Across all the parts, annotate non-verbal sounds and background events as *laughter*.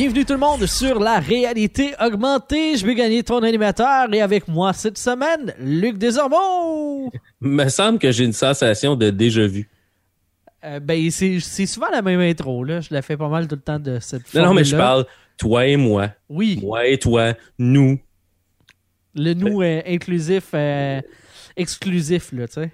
Bienvenue tout le monde sur la réalité augmentée. Je vais gagner ton animateur et avec moi cette semaine, Luc Desormeaux. *laughs* Me semble que j'ai une sensation de déjà vu. Euh, ben, c'est souvent la même intro, là. Je la fais pas mal tout le temps de cette Non, non, mais je parle toi et moi. Oui, Moi et toi, nous. le nous euh, inclusif, euh, exclusif, là, tu sais.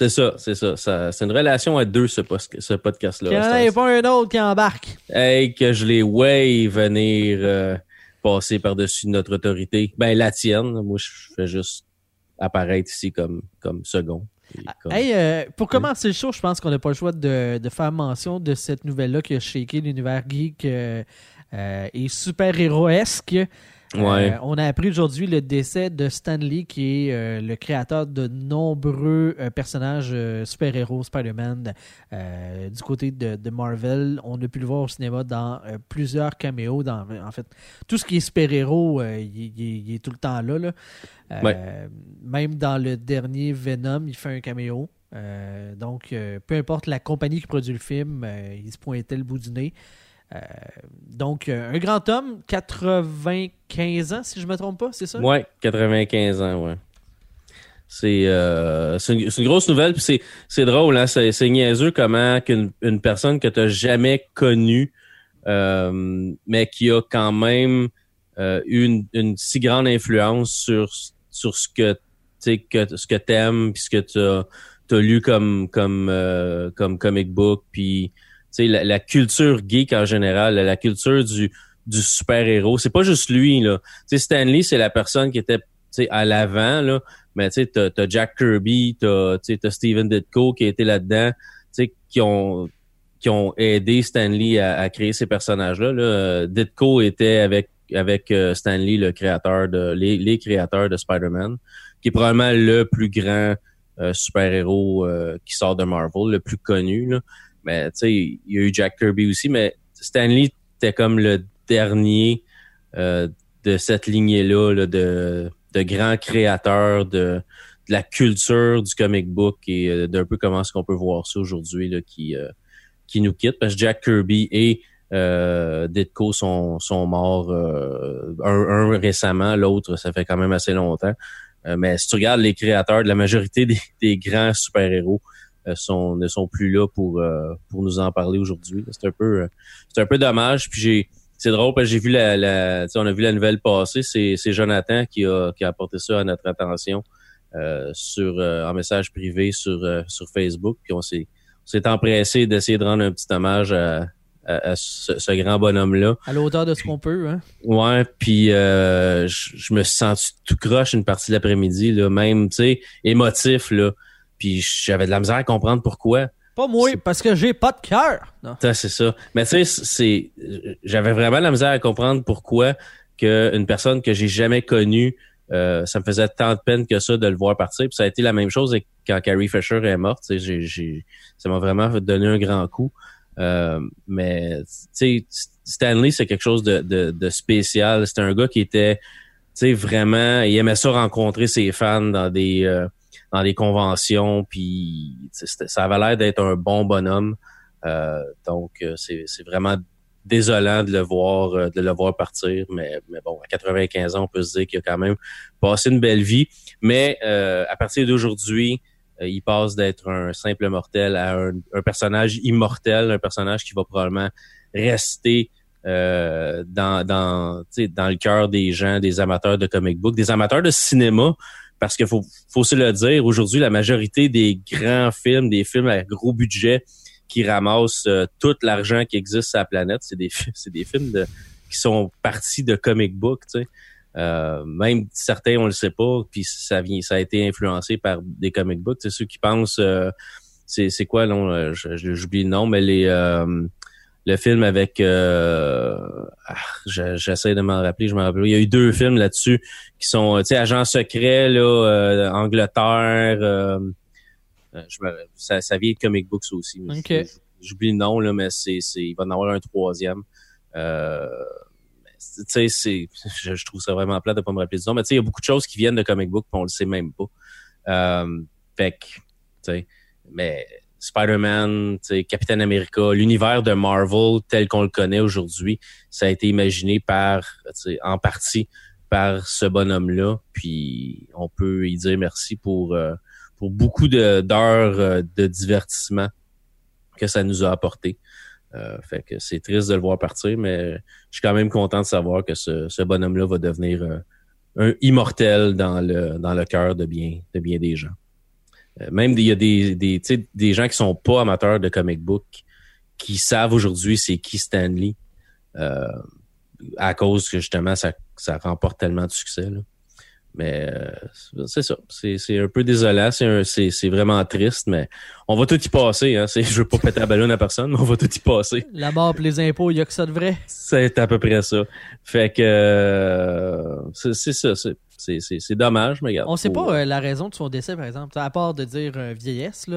C'est ça, c'est ça. ça c'est une relation à deux, ce, podcast-là. Qu'il n'y ce pas un autre qui embarque. Hey, que je les way venir euh, passer par-dessus notre autorité. Ben, la tienne. Moi, je fais juste apparaître ici comme, comme second. Et comme- Hey, euh, pour commencer le show, je pense qu'on n'a pas le choix de, de faire mention de cette nouvelle-là qui a shaké l'univers geek euh, euh, et super-héroesque. Ouais. Euh, on a appris aujourd'hui le décès de Stan Lee, qui est euh, le créateur de nombreux euh, personnages super-héros, Spider-Man, du côté de, de Marvel. On a pu le voir au cinéma dans plusieurs caméos. Dans, en fait, tout ce qui est super-héros, il, est tout le temps là. là. Ouais. Même dans le dernier Venom, il fait un caméo. Donc, peu importe la compagnie qui produit le film, il se pointait le bout du nez. Euh, donc, euh, un grand homme, 95 ans, si je me trompe pas, c'est ça? Ouais, 95 ans, ouais. C'est euh, une, une grosse nouvelle, puis c'est drôle, hein, c'est niaiseux comment qu'une une personne que tu jamais connue, euh, mais qui a quand même eu une, une si grande influence sur sur ce que tu ce que t'aimes, puis ce que tu as, lu comme comme euh, comme comic book, puis la, la culture geek en général, la culture du du super héros. C'est pas juste lui là. Tu sais, Stanley, c'est la personne qui était à l'avant, là. Mais tu sais, t'as, t'as Jack Kirby, t'as, t'as Steven Ditko qui été là-dedans, qui ont qui ont aidé Stanley à, à créer ces personnages-là. Là. Ditko était avec avec euh, Stanley, le créateur de les, les créateurs de Spider-Man, qui est probablement le plus grand euh, super-héros euh, qui sort de Marvel, le plus connu. Là. Mais tu sais, il y a eu Jack Kirby aussi, mais Stanley était comme le dernier euh, de cette lignée-là là, de, de grands créateurs de, de la culture du comic book et euh, d'un peu comment est-ce qu'on peut voir ça aujourd'hui là, qui, euh, qui nous quitte. Parce que Jack Kirby et euh, Ditko sont, sont morts, euh, un, un récemment, l'autre, ça fait quand même assez longtemps. Mais si tu regardes les créateurs de la majorité *laughs* des, des grands super-héros, sont, ne sont plus là pour, euh, pour nous en parler aujourd'hui. C'est un peu euh, c'est un peu dommage. Puis j'ai c'est drôle parce que j'ai vu la, la on a vu la nouvelle passer. C'est, c'est Jonathan qui a, qui a apporté ça à notre attention euh, sur euh, en message privé sur, euh, sur Facebook. Puis on s'est, on s'est empressé d'essayer de rendre un petit hommage à, à, à ce, ce grand bonhomme-là. À la hauteur de ce qu'on peut, hein? Ouais, puis euh, je je me suis senti tout croche une partie de l'après-midi, là, même, tu sais, émotif, là. Puis j'avais de la misère à comprendre pourquoi. Pas moi, parce que j'ai pas de cœur. C'est ça. Mais tu sais, c'est, j'avais vraiment de la misère à comprendre pourquoi que une personne que j'ai jamais connue, euh, ça me faisait tant de peine que ça de le voir partir. Puis ça a été la même chose quand Carrie Fisher est morte. Tu sais, j'ai, j'ai, ça m'a vraiment donné un grand coup. Euh, mais tu sais, Stanley, c'est quelque chose de, de, de spécial. C'était un gars qui était, tu sais, vraiment, il aimait ça rencontrer ses fans dans des euh, dans des conventions, puis ça avait l'air d'être un bon bonhomme. Euh, donc, euh, c'est vraiment désolant de le voir euh, de le voir partir, mais, mais bon, à 95 ans, on peut se dire qu'il a quand même passé une belle vie. Mais euh, à partir d'aujourd'hui, euh, il passe d'être un simple mortel à un, un personnage immortel, un personnage qui va probablement rester euh, dans dans dans le cœur des gens, des amateurs de comic book, des amateurs de cinéma, parce qu'il faut faut se le dire, aujourd'hui la majorité des grands films, des films à gros budget qui ramassent euh, tout l'argent qui existe sur la planète, c'est des *laughs* c'est des films de qui sont partis de comic book, tu sais. Euh, même certains on le sait pas, puis ça vient ça a été influencé par des comic books, c'est ceux qui pensent euh, c'est c'est quoi non euh, j'oublie le nom mais les euh, le film avec euh, ah, je- j'essaie de m'en rappeler, je m'en rappelle. Il y a eu deux films là-dessus qui sont, euh, tu sais, agents secrets là, euh, Angleterre. euh, Euh, je me- ça, ça vient de Comic Books aussi. mais Ok. je- J'oublie le nom, là, mais c'est, c'est, il va en avoir un troisième. Euh, tu sais, c'est, je, je trouve ça vraiment plate de pas me rappeler du nom, mais tu sais, il y a beaucoup de choses qui viennent de Comic Book, on le sait même pas. Euh, fait que, tu sais, mais Spider-Man, Captain America, l'univers de Marvel tel qu'on le connaît aujourd'hui, ça a été imaginé par, en partie par ce bonhomme-là. Puis on peut y dire merci pour euh, pour beaucoup d'heures euh, de divertissement que ça nous a apporté. Euh, fait que c'est triste de le voir partir, mais je suis quand même content de savoir que ce, ce bonhomme-là va devenir un immortel dans le dans le cœur de bien de bien des gens. Euh, même il y a des des, des gens qui sont pas amateurs de comic book qui savent aujourd'hui c'est qui Stanley euh, à cause que justement ça ça remporte tellement de succès. Mais euh, c'est ça, c'est un peu désolant, c'est vraiment triste, mais on va tout y passer. Hein. Je veux pas péter la ballonne à personne, mais on va tout y passer. La mort pour les impôts, il y a que ça de vrai. C'est à peu près ça. Fait que euh, c'est ça, c'est dommage, mais regarde. On sait faut- pas euh, la raison de son décès, par exemple. À part de dire euh, vieillesse, là,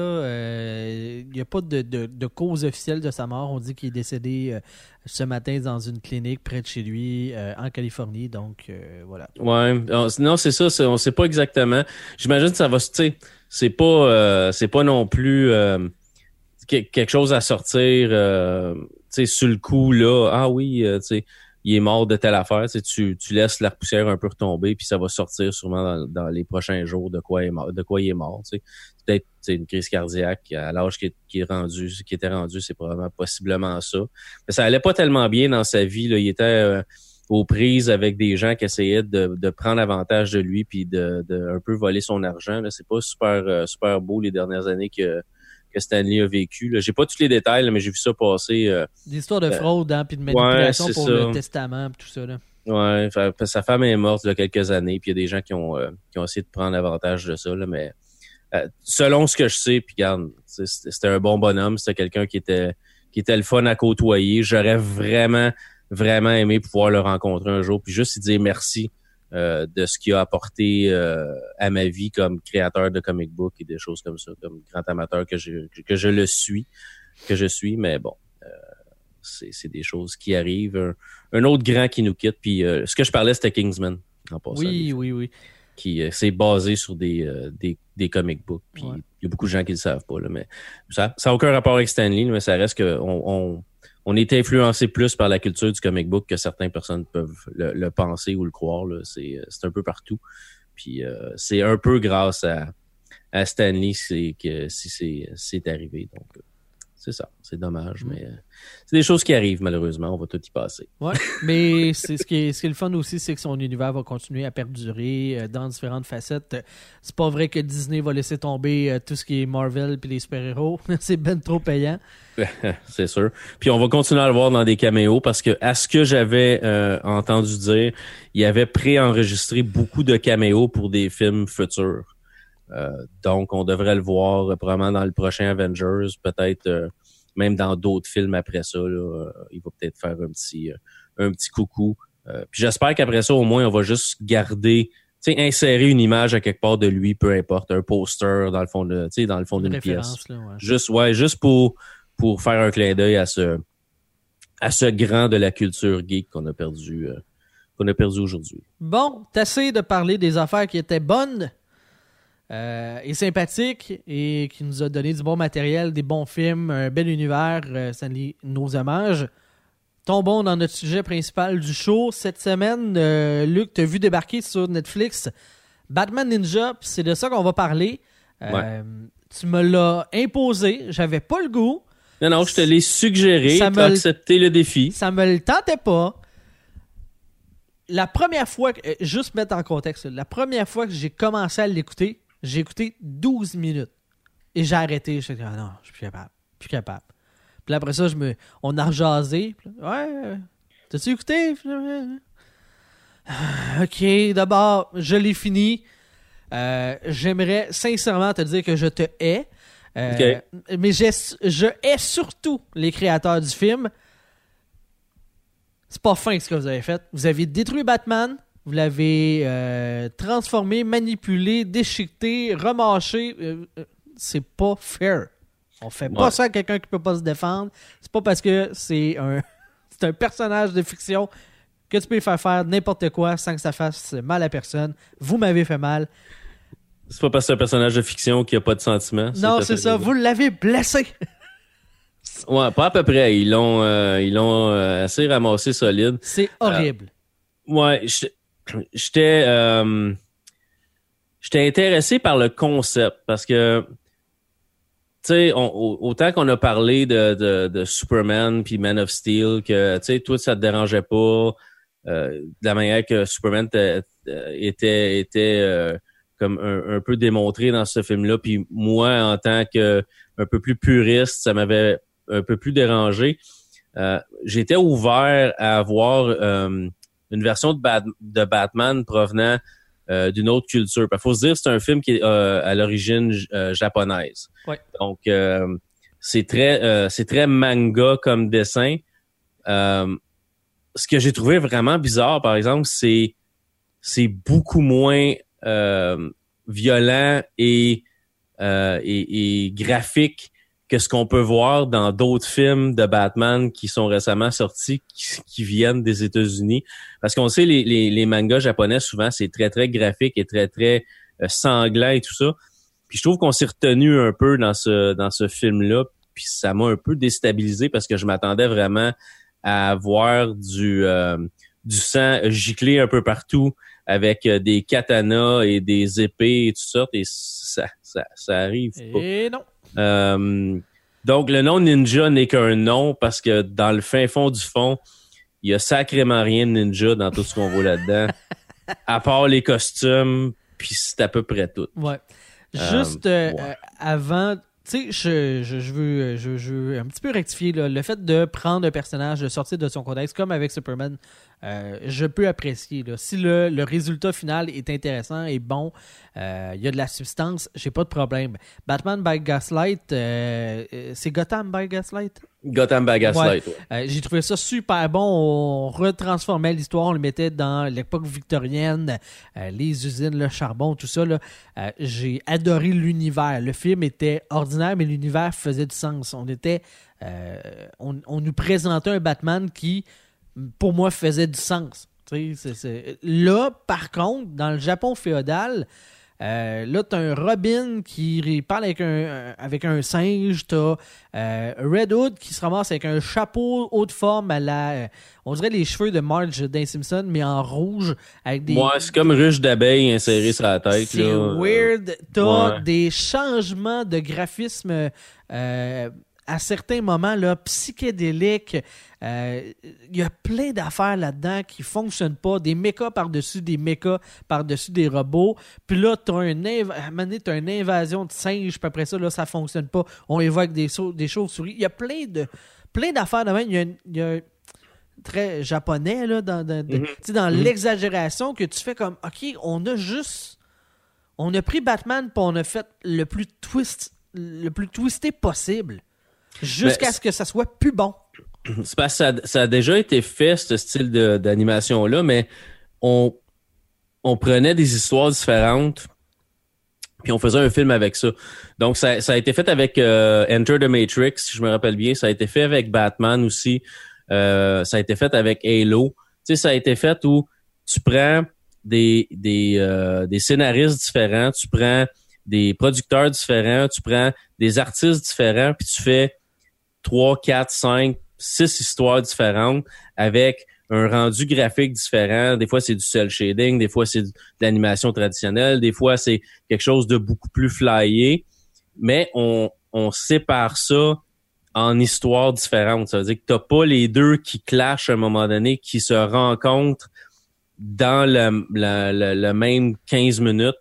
il n'y a pas de, de- de cause officielle de sa mort. On dit qu'il est décédé ce matin dans une clinique près de chez lui, euh, en Californie. Donc, euh, voilà. Ouais, on- non, c'est ça, on sait pas exactement. J'imagine que ça va, se- c'est pas, euh, c'est pas non plus euh, que- quelque chose à sortir, euh, sur le coup là. Ah oui, euh, il est mort de telle affaire. Tu, tu, laisses la poussière un peu retomber, puis ça va sortir sûrement dans, dans les prochains jours de quoi il est mort. De quoi il est mort. Peut-être une crise cardiaque à l'âge qui, qui est rendu, qui était rendu, c'est probablement possiblement ça. Mais ça allait pas tellement bien dans sa vie. Là. Il était euh, aux prises avec des gens qui essayaient de, de prendre avantage de lui puis de, de un peu voler son argent. Là. C'est pas super euh, super beau les dernières années que, que Stanley a vécu. Là. J'ai pas tous les détails, là, mais j'ai vu ça passer. euh, Des histoires de Euh, fraude, hein, puis de manipulation ouais, pour ça. le testament, puis tout ça. Là. Ouais, sa femme est morte il y a quelques années, puis il y a des gens qui ont euh, qui ont essayé de prendre avantage de ça, là, mais euh, selon ce que je sais, puis regarde, c'était un bon bonhomme, c'était quelqu'un qui était qui était le fun à côtoyer. J'aurais vraiment vraiment aimé pouvoir le rencontrer un jour, puis juste lui dire merci euh, de ce qu'il a apporté euh, à ma vie comme créateur de comic book et des choses comme ça, comme grand amateur que je que je le suis, que je suis, mais bon. euh, c'est c'est des choses qui arrivent. Un, un autre grand qui nous quitte. Puis euh, ce que je parlais, c'était Kingsman. En passant, Oui, oui, oui. qui euh, c'est basé sur des, euh, des, des comic books. Puis il Ouais. y a beaucoup de gens qui le savent pas. Là, mais ça n'a aucun rapport avec Stanley, mais ça reste que on, on, est influencé plus par la culture du comic book que certaines personnes peuvent le, le penser ou le croire. euh, c'est un peu partout. Puis euh, c'est un peu grâce à, à Stanley c'est que si c'est c'est arrivé. Donc euh, c'est ça. C'est dommage, Mm. mais euh, c'est des choses qui arrivent malheureusement. On va tout y passer. Ouais, mais *laughs* c'est ce qui est ce qui est le fun aussi, c'est que son univers va continuer à perdurer euh, dans différentes facettes. C'est pas vrai que Disney va laisser tomber euh, tout ce qui est Marvel puis les super-héros. *laughs* c'est ben trop payant. *laughs* c'est sûr. Puis on va continuer à le voir dans des caméos parce que à ce que j'avais euh, entendu dire, il avait préenregistré beaucoup de caméos pour des films futurs. Euh, donc on devrait le voir probablement dans le prochain Avengers, peut-être euh, même dans d'autres films après ça. Là, Euh, il va peut-être faire un petit euh, un petit coucou. Euh, puis j'espère qu'après ça, au moins, on va juste garder, insérer une image à quelque part de lui, peu importe, un poster dans le fond de, dans le fond Une d'une pièce. référence, là, ouais. Juste, ouais, juste pour, pour faire un clin d'œil à ce, à ce grand de la culture geek qu'on a perdu, euh, qu'on a perdu aujourd'hui. Bon, t'essayes de parler des affaires qui étaient bonnes euh, et sympathiques et qui nous a donné du bon matériel, des bons films, un bel univers, euh, Stanley, nos hommages. Tombons dans notre sujet principal du show. Cette semaine, euh, Luc, t'as vu débarquer sur Netflix Batman Ninja, c'est de ça qu'on va parler. Euh, Tu me l'as imposé, j'avais pas le goût, Non, non, je te l'ai suggéré, Ça tu as accepté le défi. ça me le tentait pas. La première fois, que, euh, juste mettre en contexte, la première fois que j'ai commencé à l'écouter, j'ai écouté 12 minutes. Et j'ai arrêté. Je dit, ah non, je suis plus capable. Plus capable. Puis après ça, je me, on a rejasé. Puis là, ouais, t'as-tu écouté? *sighs* Ok, d'abord, je l'ai fini. Euh, J'aimerais sincèrement te dire que je te hais. Euh, Mais je hais surtout les créateurs du film. C'est pas fin ce que vous avez fait. Vous avez détruit Batman. Vous l'avez euh, transformé, manipulé, déchiqueté, remâché. euh, euh, c'est pas fair. On fait pas ça à quelqu'un qui peut pas se défendre. C'est pas parce que c'est un, *laughs* c'est un personnage de fiction que tu peux lui faire faire n'importe quoi sans que ça fasse mal à personne. Vous m'avez fait mal. C'est pas parce que c'est un personnage de fiction qui a pas de sentiments. non, c'est ça. Vous l'avez blessé. Ouais, pas à peu près. Ils l'ont, euh, ils l'ont euh, assez ramassé solide. C'est horrible. Ouais, j'étais- j'étais, euh, j'étais intéressé par le concept parce que, tu sais, autant qu'on a parlé de, de, Superman puis Man of Steel, que, tu sais, toi, ça te dérangeait pas euh, de la manière que Superman te- était, était euh, comme un, un peu démontré dans ce film-là. Puis moi, en tant que un peu plus puriste, ça m'avait un peu plus dérangé. Euh, J'étais ouvert à voir euh, une version de, Bat- de Batman provenant euh, d'une autre culture. Il faut se dire c'est un film qui est euh, à l'origine euh, japonaise. Ouais. Donc c'est très c'est très manga comme dessin. Ce que j'ai trouvé vraiment bizarre, par exemple, c'est c'est beaucoup moins violent et, et, et graphique que ce qu'on peut voir dans d'autres films de Batman qui sont récemment sortis, qui, viennent des États-Unis. Parce qu'on sait, les mangas japonais, souvent, c'est très, très graphique et très, très euh, sanglant et tout ça. Puis je trouve qu'on s'est retenu un peu dans ce, dans ce film-là. Puis ça m'a un peu déstabilisé parce que je m'attendais vraiment à voir du, euh, du sang gicler un peu partout avec euh, des katanas et des épées et tout ça. Et ça, ça, ça arrive pas. Et non. Euh, donc, le nom ninja n'est qu'un nom parce que dans le fin fond du fond, il y a sacrément rien de ninja dans tout ce qu'on voit là-dedans. *laughs* à part les costumes, puis c'est à peu près tout. Ouais. Euh, Juste euh, ouais. euh, avant, tu sais, je, je, je veux, je, je veux un petit peu rectifier là, le fait de prendre un personnage, de sortir de son contexte, comme avec Superman, euh, je peux apprécier. Là. Si le, le résultat final est intéressant et bon, euh, il y a de la substance, j'ai pas de problème. Batman by Gaslight, euh, euh, c'est Gotham by Gaslight? Gotham by Gaslight, ouais. Euh, j'ai trouvé ça super bon. On retransformait l'histoire, on le mettait dans l'époque victorienne, euh, les usines, le charbon, tout ça. Euh, j'ai adoré l'univers. Le film était ordinaire, mais l'univers faisait du sens. On était, euh, on, on nous présentait un Batman qui, pour moi, faisait du sens. Là, par contre, dans le Japon féodal, euh, là, t'as un Robin qui parle avec un, avec un singe. T'as euh, Red Hood qui se ramasse avec un chapeau haute forme à la. euh, on dirait les cheveux de Marge d'un Simpson, mais en rouge. Avec des. Ouais, c'est comme ruche d'abeilles insérée sur la tête. C'est weird. T'as ouais. des changements de graphisme euh, à certains moments là, psychédéliques. Euh, Il y a plein d'affaires là-dedans qui fonctionnent pas. Des mechas par-dessus des mechas par-dessus des robots. Puis là, un inv- à un une invasion de singes. Puis après ça, là, ça fonctionne pas. On évoque des, des chauves-souris. Il y a plein de plein d'affaires de même. Il y a, une- il y a très japonais là, dans, Mhm. tu Mhm. l'exagération que tu fais comme OK, on a juste on a pris Batman puis on a fait le plus twist le plus twisté possible jusqu'à Mais ce que ça soit plus bon. C'est parce que ça, ça a déjà été fait, ce style d'animation-là, mais on, on prenait des histoires différentes, puis on faisait un film avec ça. Donc, ça, ça a été fait avec euh, Enter the Matrix, si je me rappelle bien. Ça a été fait avec Batman aussi. Euh, ça a été fait avec Halo. Tu sais, ça a été fait où tu prends des, des, euh, des scénaristes différents, tu prends des producteurs différents, tu prends des artistes différents, puis tu fais trois, quatre, cinq, six histoires différentes avec un rendu graphique différent. Des fois, c'est du cel shading, des fois, c'est de l'animation traditionnelle, des fois, c'est quelque chose de beaucoup plus flyé. Mais on, on sépare ça en histoires différentes. Ça veut dire que t'as pas les deux qui clashent à un moment donné, qui se rencontrent dans le, la- la- le même 15 minutes,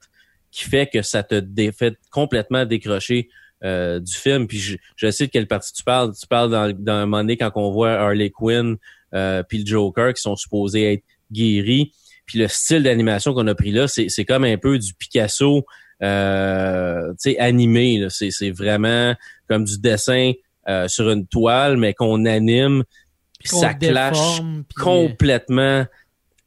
qui fait que ça te fait complètement décrocher euh, du film. Puis je, je sais de quelle partie tu parles. Tu parles dans, dans un moment donné quand on voit Harley Quinn euh, puis le Joker qui sont supposés être guéris. Puis le style d'animation qu'on a pris là, c'est, c'est comme un peu du Picasso euh, tu sais, animé. là. C'est, c'est vraiment comme du dessin euh, sur une toile, mais qu'on anime. Puis ça clash euh, complètement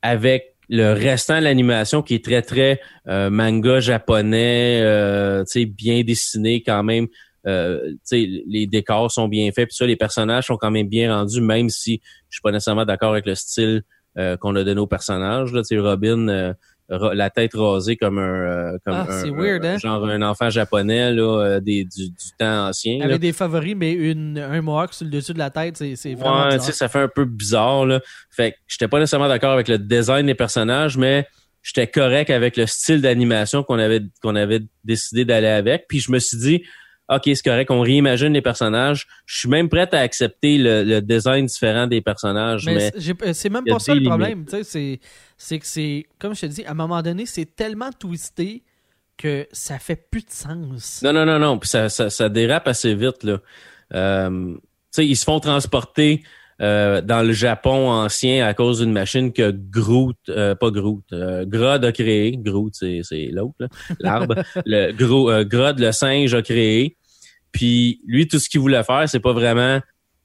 avec le restant de l'animation qui est très très euh, manga japonais, euh, bien dessiné quand même. Euh, les décors sont bien faits, puis ça, les personnages sont quand même bien rendus, même si je suis pas nécessairement d'accord avec le style euh, qu'on a donné aux personnages. Là, Robin, euh, la tête rasée comme un, euh, comme ah, un, weird, hein? genre un enfant japonais là, des, du, du, temps ancien. Avec des favoris, mais une, un mohawk sur le dessus de la tête, c'est vraiment ouais, ça fait un peu bizarre. Là. Fait que j'étais pas nécessairement d'accord avec le design des personnages, mais j'étais correct avec le style d'animation qu'on avait qu'on avait décidé d'aller avec. Puis je me suis dit, OK, c'est correct, on réimagine les personnages. Je suis même prêt à accepter le, design différent des personnages. Mais, mais c'est même pas ça le problème. C'est que c'est, comme je te dis, à un moment donné, c'est tellement twisté que ça fait plus de sens. Non, non, non, non. Puis ça, ça, ça dérape assez vite. Là. Euh, ils se font transporter euh, dans le Japon ancien à cause d'une machine que Groot, euh, pas Groot, euh, Grod a créé. Groot, c'est, c'est l'autre, l'arbre. *laughs* le euh, Grod, le singe, a créé. Puis lui, tout ce qu'il voulait faire, c'est pas vraiment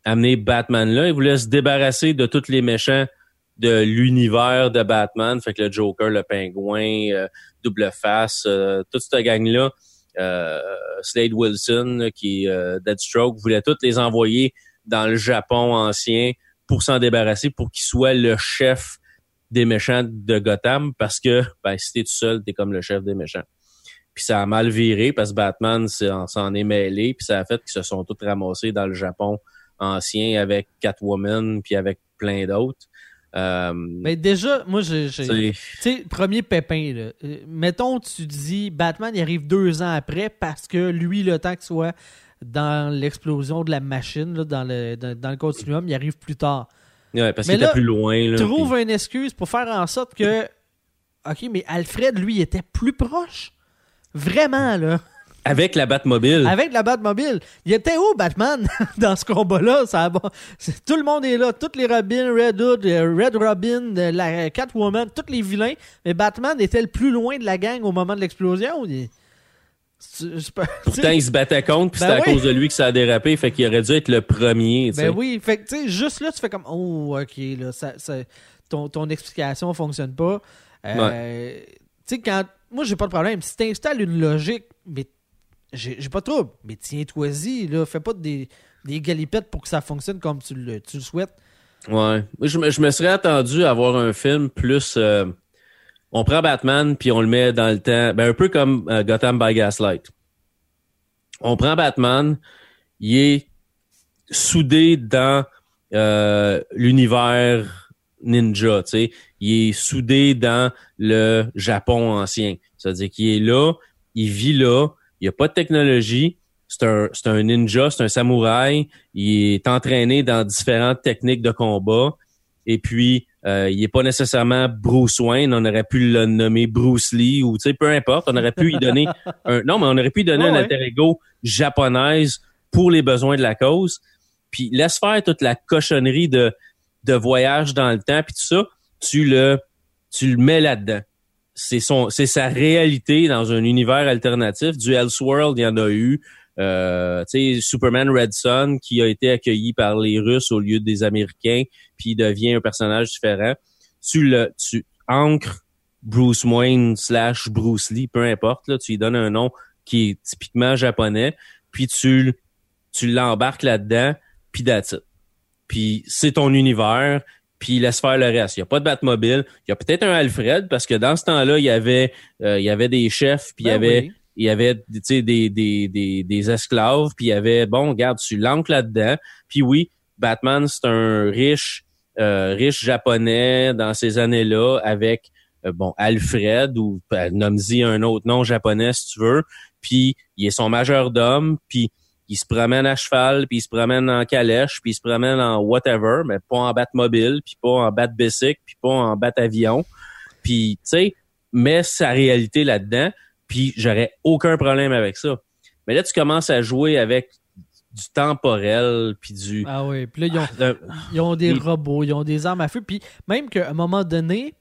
amener Batman là. Il voulait se débarrasser de tous les méchants de l'univers de Batman. Fait que le Joker, le Pingouin, Double Face, toute cette gang-là. Slade Wilson, qui est Deadstroke, voulait tous les envoyer dans le Japon ancien pour s'en débarrasser, pour qu'il soit le chef des méchants de Gotham, parce que ben, si t'es tout seul, t'es comme le chef des méchants. Puis ça a mal viré parce que Batman s'en est mêlé, puis ça a fait qu'ils se sont tous ramassés dans le Japon ancien avec Catwoman, puis avec plein d'autres. Euh, Mais déjà, moi, j'ai. Tu sais, premier pépin, là. Euh, mettons, tu dis Batman, il arrive deux ans après parce que lui, le temps que soit dans l'explosion de la machine, dans, le, dans, le continuum, il arrive plus tard. Ouais, parce qu'il était plus loin. Là, trouve une excuse pour faire en sorte que. OK, mais Alfred, lui, était plus proche? Vraiment, là. Avec la Batmobile. Avec la Batmobile. Il était où, Batman, *laughs* dans ce combat-là? Ça Tout le monde est là. Toutes les Robins, Red Hood, euh, Red Robin, euh, la Catwoman, tous les vilains. Mais Batman était le plus loin de la gang au moment de l'explosion. *laughs* Pourtant, il se battait contre, puis c'est ben à cause de lui que ça a dérapé, fait qu'il aurait dû être le premier. Ben oui, fait que, tu sais, juste là, tu fais comme, oh, ok, là, ça, ton, ton explication fonctionne pas. Euh, tu sais, quand. Moi, j'ai pas de problème. Si tu installes une logique, mais j'ai pas de trouble. Mais tiens-toi-y, là, fais pas des, des galipettes pour que ça fonctionne comme tu le, tu le souhaites. Ouais. Je, je, me serais attendu à voir un film plus. Euh, on prend Batman puis on le met dans le temps, ben un peu comme euh, Gotham by Gaslight. On prend Batman, il est soudé dans euh, l'univers ninja, tu sais, il est soudé dans le Japon ancien. C'est-à-dire qu'il est là, il vit là, il n'y a pas de technologie, c'est un, un ninja, c'est un samouraï, il est entraîné dans différentes techniques de combat, et puis euh, il est pas nécessairement Bruce Wayne, on aurait pu le nommer Bruce Lee ou tu sais peu importe, on aurait pu lui donner *laughs* un non mais on aurait pu lui donner un alter ego japonaise pour les besoins de la cause. Puis laisse faire toute la cochonnerie de de voyage dans le temps puis tout ça, tu le tu le mets là-dedans. C'est son c'est sa réalité dans un univers alternatif. Du Elseworld, il y en a eu euh, tu sais, Superman Red Son qui a été accueilli par les Russes au lieu des Américains, puis devient un personnage différent. Tu le, tu ancres Bruce Wayne slash Bruce Lee, peu importe, là, tu lui donnes un nom qui est typiquement japonais, puis tu, tu l'embarques là-dedans, puis that's Puis c'est ton univers, puis laisse faire le reste. Il n'y a pas de Batmobile. Il y a peut-être un Alfred, parce que dans ce temps-là, il y avait, euh, il y avait des chefs, puis il y ben avait il y avait des, des, des, des esclaves, puis il y avait, bon, regarde, tu l'ancres là-dedans. Puis oui, Batman, c'est un riche, euh, riche japonais dans ces années-là avec, euh, bon, Alfred, ou ben, nomme-y un autre nom japonais si tu veux. Puis il est son majordome, puis il se promène à cheval, puis il se promène en calèche, puis il se promène en whatever, mais pas en Batmobile, puis pas en Bat-bicycle, puis pas en Bat-avion. Puis, tu sais, met sa réalité là-dedans puis j'aurais aucun problème avec ça. Mais là, tu commences à jouer avec du temporel, puis du... Ah oui, puis là, ils ont, ah, ils ont des robots, ils ont des armes à feu, puis même qu'à un moment donné,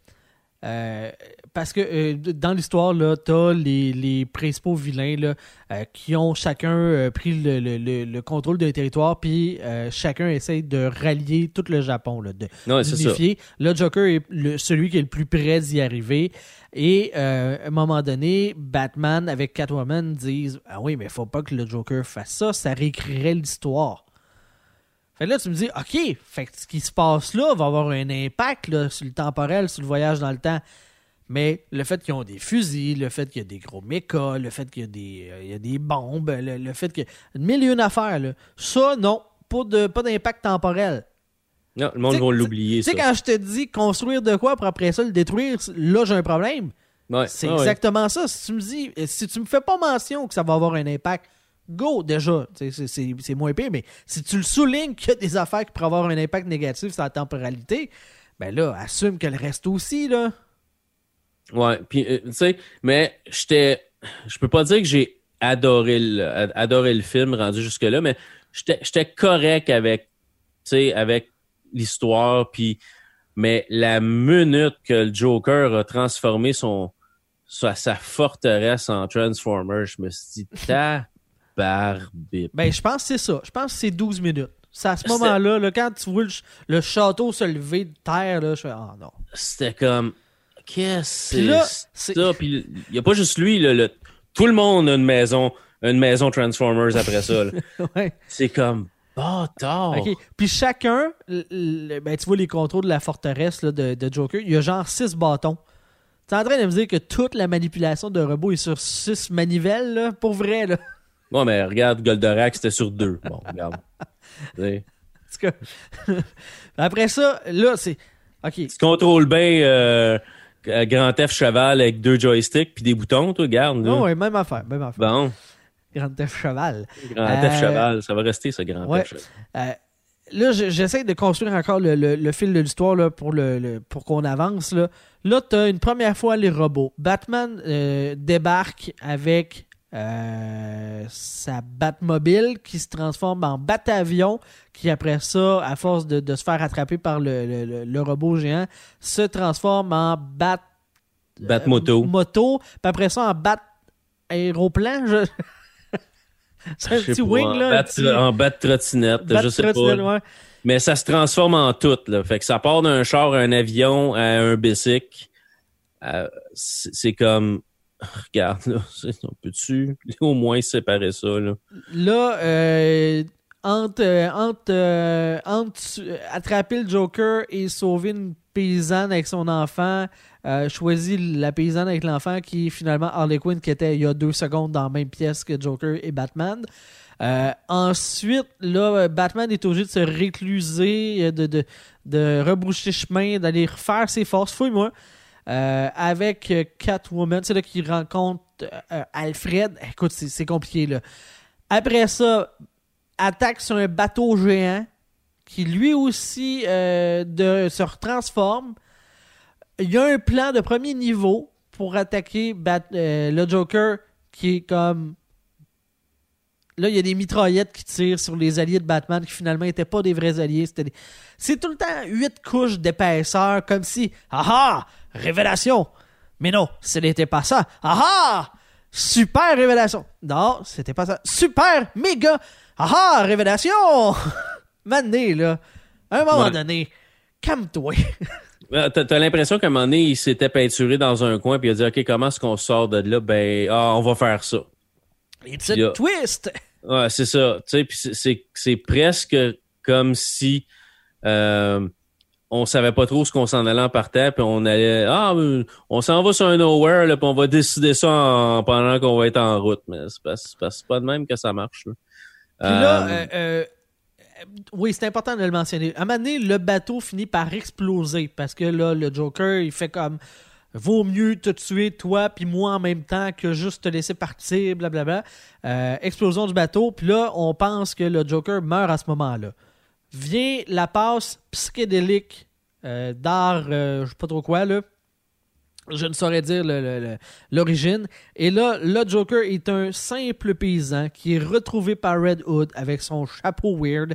Euh, parce que euh, dans l'histoire, là, t'as les, les principaux vilains là, euh, qui ont chacun euh, pris le, le- le- le contrôle d'un territoire, puis chacun essaye de rallier tout le Japon, là, de Ouais, d'unifier. Le Joker est le- celui qui est le plus près d'y arriver. Et à un moment donné, Batman avec Catwoman disent Ah oui, mais faut pas que le Joker fasse ça, ça réécrirait l'histoire. Fait que là, tu me dis, OK, fait que ce qui se passe là va avoir un impact là, sur le temporel, sur le voyage dans le temps. Mais le fait qu'ils ont des fusils, le fait qu'il y a des gros mechas, le fait qu'il y a des, euh, il y a des bombes, le, le fait qu'il y a une mille et une affaires, là. ça, non, pas de pas d'impact temporel. Non, le monde T'sais- va l'oublier, Tu sais, quand je te dis construire de quoi pour après ça le détruire, là, j'ai un problème. Ouais, C'est ouais. exactement ça. Si tu me dis, si tu me fais pas mention que ça va avoir un impact, go déjà. C'est c'est- c'est moins pire, mais si tu le soulignes qu'il y a des affaires qui pourraient avoir un impact négatif sur la temporalité, ben là, assume que le reste aussi, là. Ouais, puis euh, tu sais, mais j'étais je peux pas dire que j'ai adoré le ad- adoré le film rendu jusque là, mais j'étais j'étais correct avec tu sais avec l'histoire puis mais la minute que le Joker a transformé son sa, sa forteresse en Transformer, je me suis dit *laughs* tabarbipe. Ben, je pense que c'est ça. Je pense que c'est 12 minutes. C'est à ce moment-là, là, quand tu vois le, ch- le château se lever de terre, là, je fais Ah non. C'était comme qu'est-ce que c'est ça? Puis il y a pas juste lui le- tout le monde a une maison une maison Transformers après ça. *laughs* ouais. C'est comme bâtard. OK. Puis chacun, le- le- ben, tu vois les contrôles de la forteresse là, de, de Joker, il y a genre six bâtons. Tu es en train de me dire que toute la manipulation de robot est sur six manivelles, là, pour vrai, là? Bon, mais regarde, Goldorak, c'était sur deux. Bon, *laughs* regarde. Tu sais. En tout cas. *laughs* Après ça, là, c'est. OK. Tu contrôles bien euh, Grand F cheval avec deux joysticks puis des boutons, toi, regarde. là. Non, ouais, même affaire, même affaire. Bon, Grande Theft Cheval. Grand Euh, F cheval, ça va rester, ce Grand ouais. F cheval. Euh, là, je- j'essaie de construire encore le, le- le fil de l'histoire là, pour, le, le- pour qu'on avance. Là, là tu as une première fois les robots. Batman euh, débarque avec euh, sa Batmobile qui se transforme en Batavion, qui après ça, à force de, de se faire attraper par le, le- robot géant, se transforme en Bat Batmoto. euh, moto, puis après ça en Bat aéroplan. Je... *laughs* C'est un Je petit wing en là. un bat- petit- En bat trottinette, Bat je sais pas. ouais. Mais ça se transforme en tout, là. Fait que ça part d'un char à un avion à un bicycle. Euh, c'est comme... *laughs* Regarde, là. *laughs* On peut-tu *laughs* au moins séparer ça, là? Là, euh, entre, euh, entre, euh, entre attraper le Joker et sauver une paysanne avec son enfant, euh, choisit la paysanne avec l'enfant qui est finalement Harley Quinn qui était il y a deux secondes dans la même pièce que Joker et Batman. Ensuite, là, Batman est obligé de se récluser, de, de, de rebroucher chemin, d'aller refaire ses forces. Fouille-moi. Euh, avec euh, Catwoman, c'est là qu'il rencontre euh, Alfred. Écoute, c'est compliqué là. Après ça, attaque sur un bateau géant qui lui aussi se retransforme. Il y a un plan de premier niveau pour attaquer le Joker qui est comme. Là, il y a des mitraillettes qui tirent sur les alliés de Batman qui finalement n'étaient pas des vrais alliés. c'était des- C'est tout le temps huit couches d'épaisseur, comme si. Ah ah! Révélation! Mais non, ce n'était pas ça. Ah ah! Super révélation! Non, c'était pas ça. Super méga! Ah ah! Révélation! *laughs* Mané, là. À un moment Ouais. donné, calme-toi. *laughs* Euh, T'as l'impression qu'à un moment donné, il s'était peinturé dans un coin puis il a dit OK, comment est-ce qu'on sort de là? Ben ah, on va faire ça. It's a twist! Ouais, c'est ça. Tu sais, c'est presque comme si euh, on savait pas trop ce qu'on s'en allait en partant, puis on allait ah on s'en va sur un nowhere là, puis on va décider ça en- pendant qu'on va être en route, mais c'est pas c'est pas, de même que ça marche. Là. Puis là, Euh, euh, euh, oui, c'est important de le mentionner. À un moment donné, le bateau finit par exploser parce que là, le Joker, il fait comme vaut mieux te tuer toi puis moi en même temps que juste te laisser partir, blablabla. Explosion du bateau, puis là, on pense que le Joker meurt à ce moment-là. Vient la passe psychédélique euh, d'art, euh, je sais pas trop quoi, là. Je ne saurais dire l'origine. Et là, le Joker est un simple paysan qui est retrouvé par Red Hood avec son chapeau weird,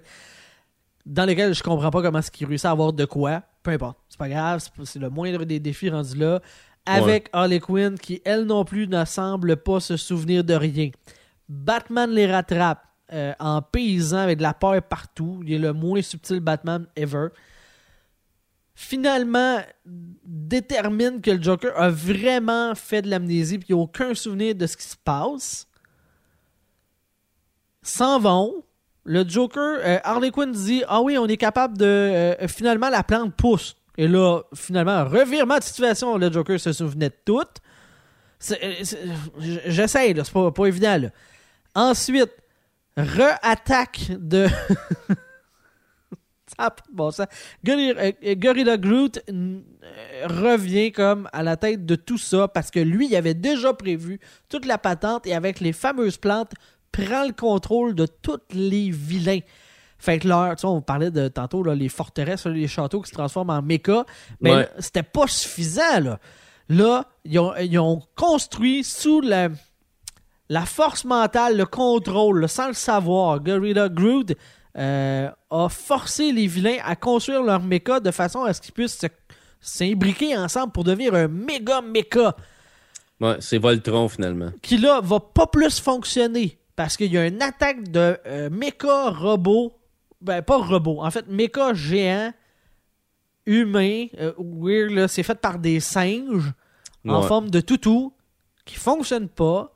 dans lequel je comprends pas comment est-ce qu'il réussit à avoir de quoi. peu importe. C'est pas grave, c'est le moindre des défis rendus là. Avec Harley Quinn qui, elle non plus, ne semble pas se souvenir de rien. Batman les rattrape euh, en paysan avec de la peur partout. Il est le moins subtil Batman ever. Finalement, détermine que le Joker a vraiment fait de l'amnésie et qu'il n'a aucun souvenir de ce qui se passe. S'en vont. Le Joker, euh, Harley Quinn dit Ah oui, on est capable de. euh, finalement, la plante pousse. Et là, finalement, revirement de situation, le Joker se souvenait de tout. Euh, c'est- pas, pas évident. Ensuite, re-attaque de. *laughs* Ça a pas de bon sens. Gorilla, euh, Gorilla Groot euh, revient comme à la tête de tout ça parce que lui, il avait déjà prévu toute la patente et avec les fameuses plantes, prend le contrôle de tous les vilains. Fait que là, tu sais, on parlait de tantôt là, les forteresses, les châteaux qui se transforment en méca. Mais Ouais. c'était pas suffisant. Là, là ils, ont, ils ont construit sous la, la force mentale, le contrôle, là, sans le savoir. Gorilla Groot euh, a forcé les vilains à construire leur méca de façon à ce qu'ils puissent se- s'imbriquer ensemble pour devenir un méga méca Ouais, c'est Voltron finalement. qui là va pas plus fonctionner parce qu'il y a une attaque de euh, méca robot ben pas robot en fait méca géant humain euh, weird c'est fait par des singes en forme de toutou qui fonctionne pas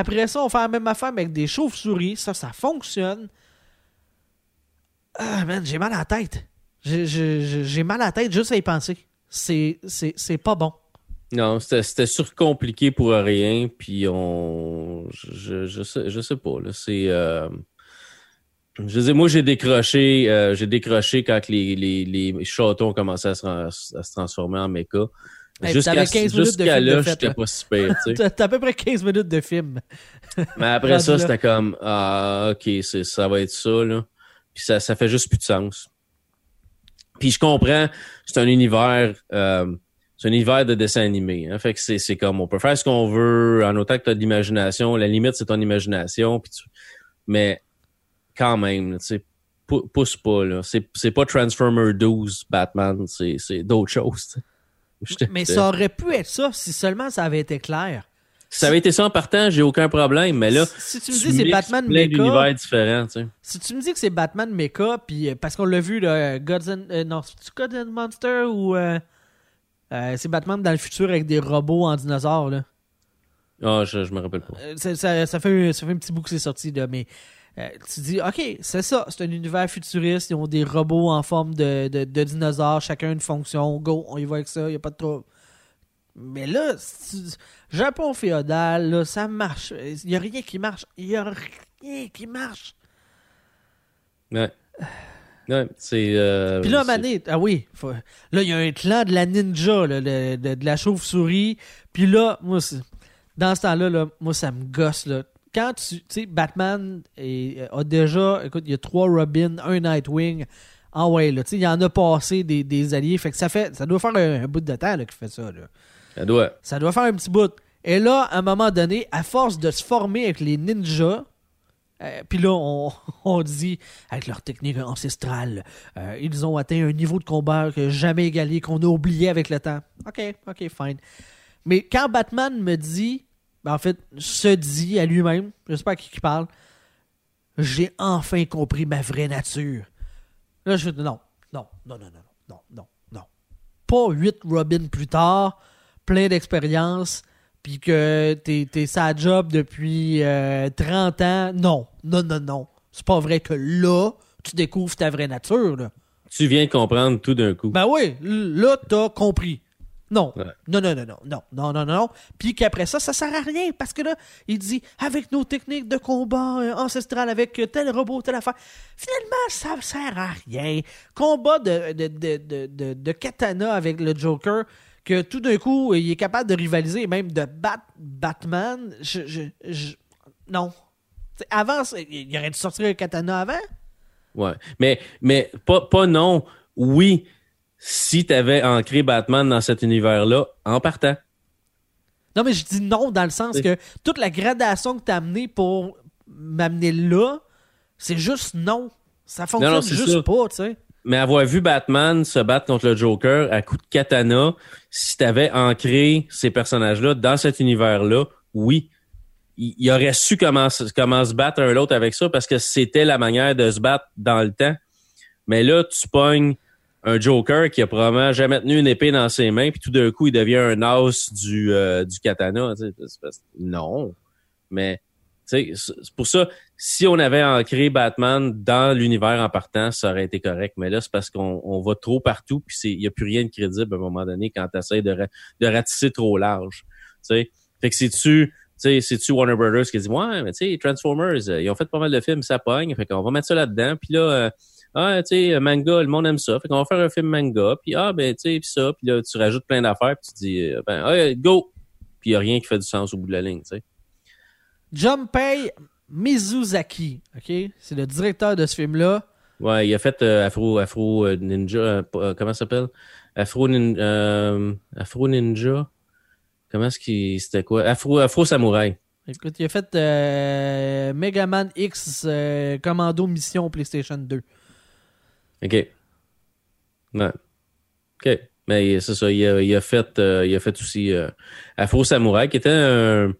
après ça on fait la même affaire avec des chauves-souris ça ça fonctionne ah man j'ai mal à la tête j'ai- mal à la tête juste à y penser c'est pas bon Non, c'était surcompliqué pour rien, puis on. Je, je, sais, je sais pas. C'est. euh, Je sais, moi, j'ai décroché, euh, j'ai décroché quand les, les, les châteaux ont commencé à se, à se transformer en méca. Hey, Jusqu'à t'avais 15 minutes de jusqu'à film de là, j'étais pas super, tu sais. *laughs* T'as à peu près 15 minutes de film. Mais après ça, c'était comme, ah, ok, c'est, ça va être ça, là. Puis ça, ça fait juste plus de sens. Puis je comprends, c'est un univers, euh, c'est un univers de dessin animé. Hein, fait que c'est, c'est comme, on peut faire ce qu'on veut, en autant que tu as de l'imagination. La limite, c'est ton imagination. Puis tu- mais quand même, tu sais, pou- pousse pas, là. C'est, c'est pas Transformer 12 Batman, c'est, c'est d'autres *laughs* choses. Mais ça aurait pu être ça si seulement ça avait été clair. Si ça avait été ça en partant, j'ai aucun problème. Mais là, si tu me dis c'est Batman Mecha, tu sais. si tu me dis que c'est Batman Mecha, puis euh, parce qu'on l'a vu, là, Gods and, euh, non, c'est Gods and Monster ou euh, euh, c'est Batman dans le futur avec des robots en dinosaures là? Ah, je, je me rappelle pas. Ça, ça- ça fait, ça fait un petit bout que c'est sorti là, mais euh, tu dis ok, c'est ça, c'est un univers futuriste, ils ont des robots en forme de, de, de dinosaures, chacun une fonction, go, on y va avec ça, y a pas de trouble. Mais là, Japon féodal, là, ça marche. Il y a rien qui marche. Il y a rien qui marche. Ouais. Ouais, c'est. Euh, Puis là, donné, ah oui, faut- là, il y a un clan de la ninja, là, de, de la chauve-souris. Puis là, moi, dans ce temps-là, là, moi, ça me gosse. Là. Quand tu. Tu sais, Batman est- a déjà. Écoute, il y a trois Robin, un Nightwing. Ah ouais, là, tu sais, il y en a passé des, des alliés. Fait que ça fait. Ça doit faire un, un bout de temps là, qu'il fait ça, là. Ça doit. Ça doit faire un petit bout. Et là, à un moment donné, à force de se former avec les ninjas, euh, puis là, on, *laughs* on dit, avec leur technique ancestrale, euh, ils ont atteint un niveau de combat que jamais égalé, qu'on a oublié avec le temps. OK, OK, fine. Mais quand Batman me dit, ben, en fait, se dit à lui-même, je ne sais pas à qui il parle, j'ai enfin compris ma vraie nature. Là, je dis non, non, non, non, non, non, non, non. Pas huit Robin plus tard, plein d'expérience, puis que t'es es sa job depuis euh, 30 ans. Non, non, non, non. C'est pas vrai que là, tu découvres ta vraie nature. Tu viens comprendre tout d'un coup. Ben oui, là, t'as compris. Non. Ouais. Non, non, non, non, non, non, non, non. Puis qu'après ça, ça sert à rien parce que là, il dit avec nos techniques de combat euh, ancestrales, avec tel robot, telle affaire. Finalement, ça sert à rien. Combat de, de, de, de, de, katana avec le Joker, que tout d'un coup, il est capable de rivaliser et même de battre Batman. Je, je, je- non. T'sais, avant, il aurait dû sortir un katana avant. Ouais. Mais, mais pas, pas non. Oui, si tu avais ancré Batman dans cet univers-là, en partant. Non, mais je dis non dans le sens que toute la gradation que t'as amenée pour m'amener là, c'est juste non. Ça fonctionne non, juste ça. pas, tu sais. mais avoir vu Batman se battre contre le Joker à coup de katana, si t'avais ancré ces personnages-là dans cet univers-là, oui, il, il aurait su comment, se- comment se battre un l'autre avec ça parce que c'était la manière de se battre dans le temps. Mais là, tu pognes un Joker qui a probablement jamais tenu une épée dans ses mains, puis tout d'un coup, il devient un as du, euh, du katana. Non. Mais c'est pour ça, si on avait ancré Batman dans l'univers en partant, ça aurait été correct. Mais là, c'est parce qu'on on va trop partout, puis il n'y a plus rien de crédible à un moment donné quand tu essaies de, de ratisser trop large. Tu sais. Fait que c'est-tu tu c'est-tu Warner Brothers qui dit Ouais, mais tu sais, Transformers, euh, ils ont fait pas mal de films, ça pogne. Fait qu'on va mettre ça là-dedans. Puis là, euh, ah, tu sais, manga, le monde aime ça. Fait qu'on va faire un film manga. Puis ah, ben, tu sais, puis ça. Puis là, tu rajoutes plein d'affaires. Puis tu dis, euh, ben, ouais, go! Puis il a rien qui fait du sens au bout de la ligne, tu sais. Junpei Mizuzaki, OK? C'est le directeur de ce film-là. Ouais, il a fait euh, Afro, Afro euh, Ninja, euh, euh, comment ça s'appelle? Afro, Nin- euh, Afro Ninja. Comment est-ce qu'il, c'était quoi? Afro, Afro Samouraï. Écoute, il a fait euh, Mega Man X euh, Commando Mission PlayStation 2. OK. Ouais. OK. Mais c'est ça, il a, il a fait, euh, il a fait aussi euh, Afro Samouraï, qui était un,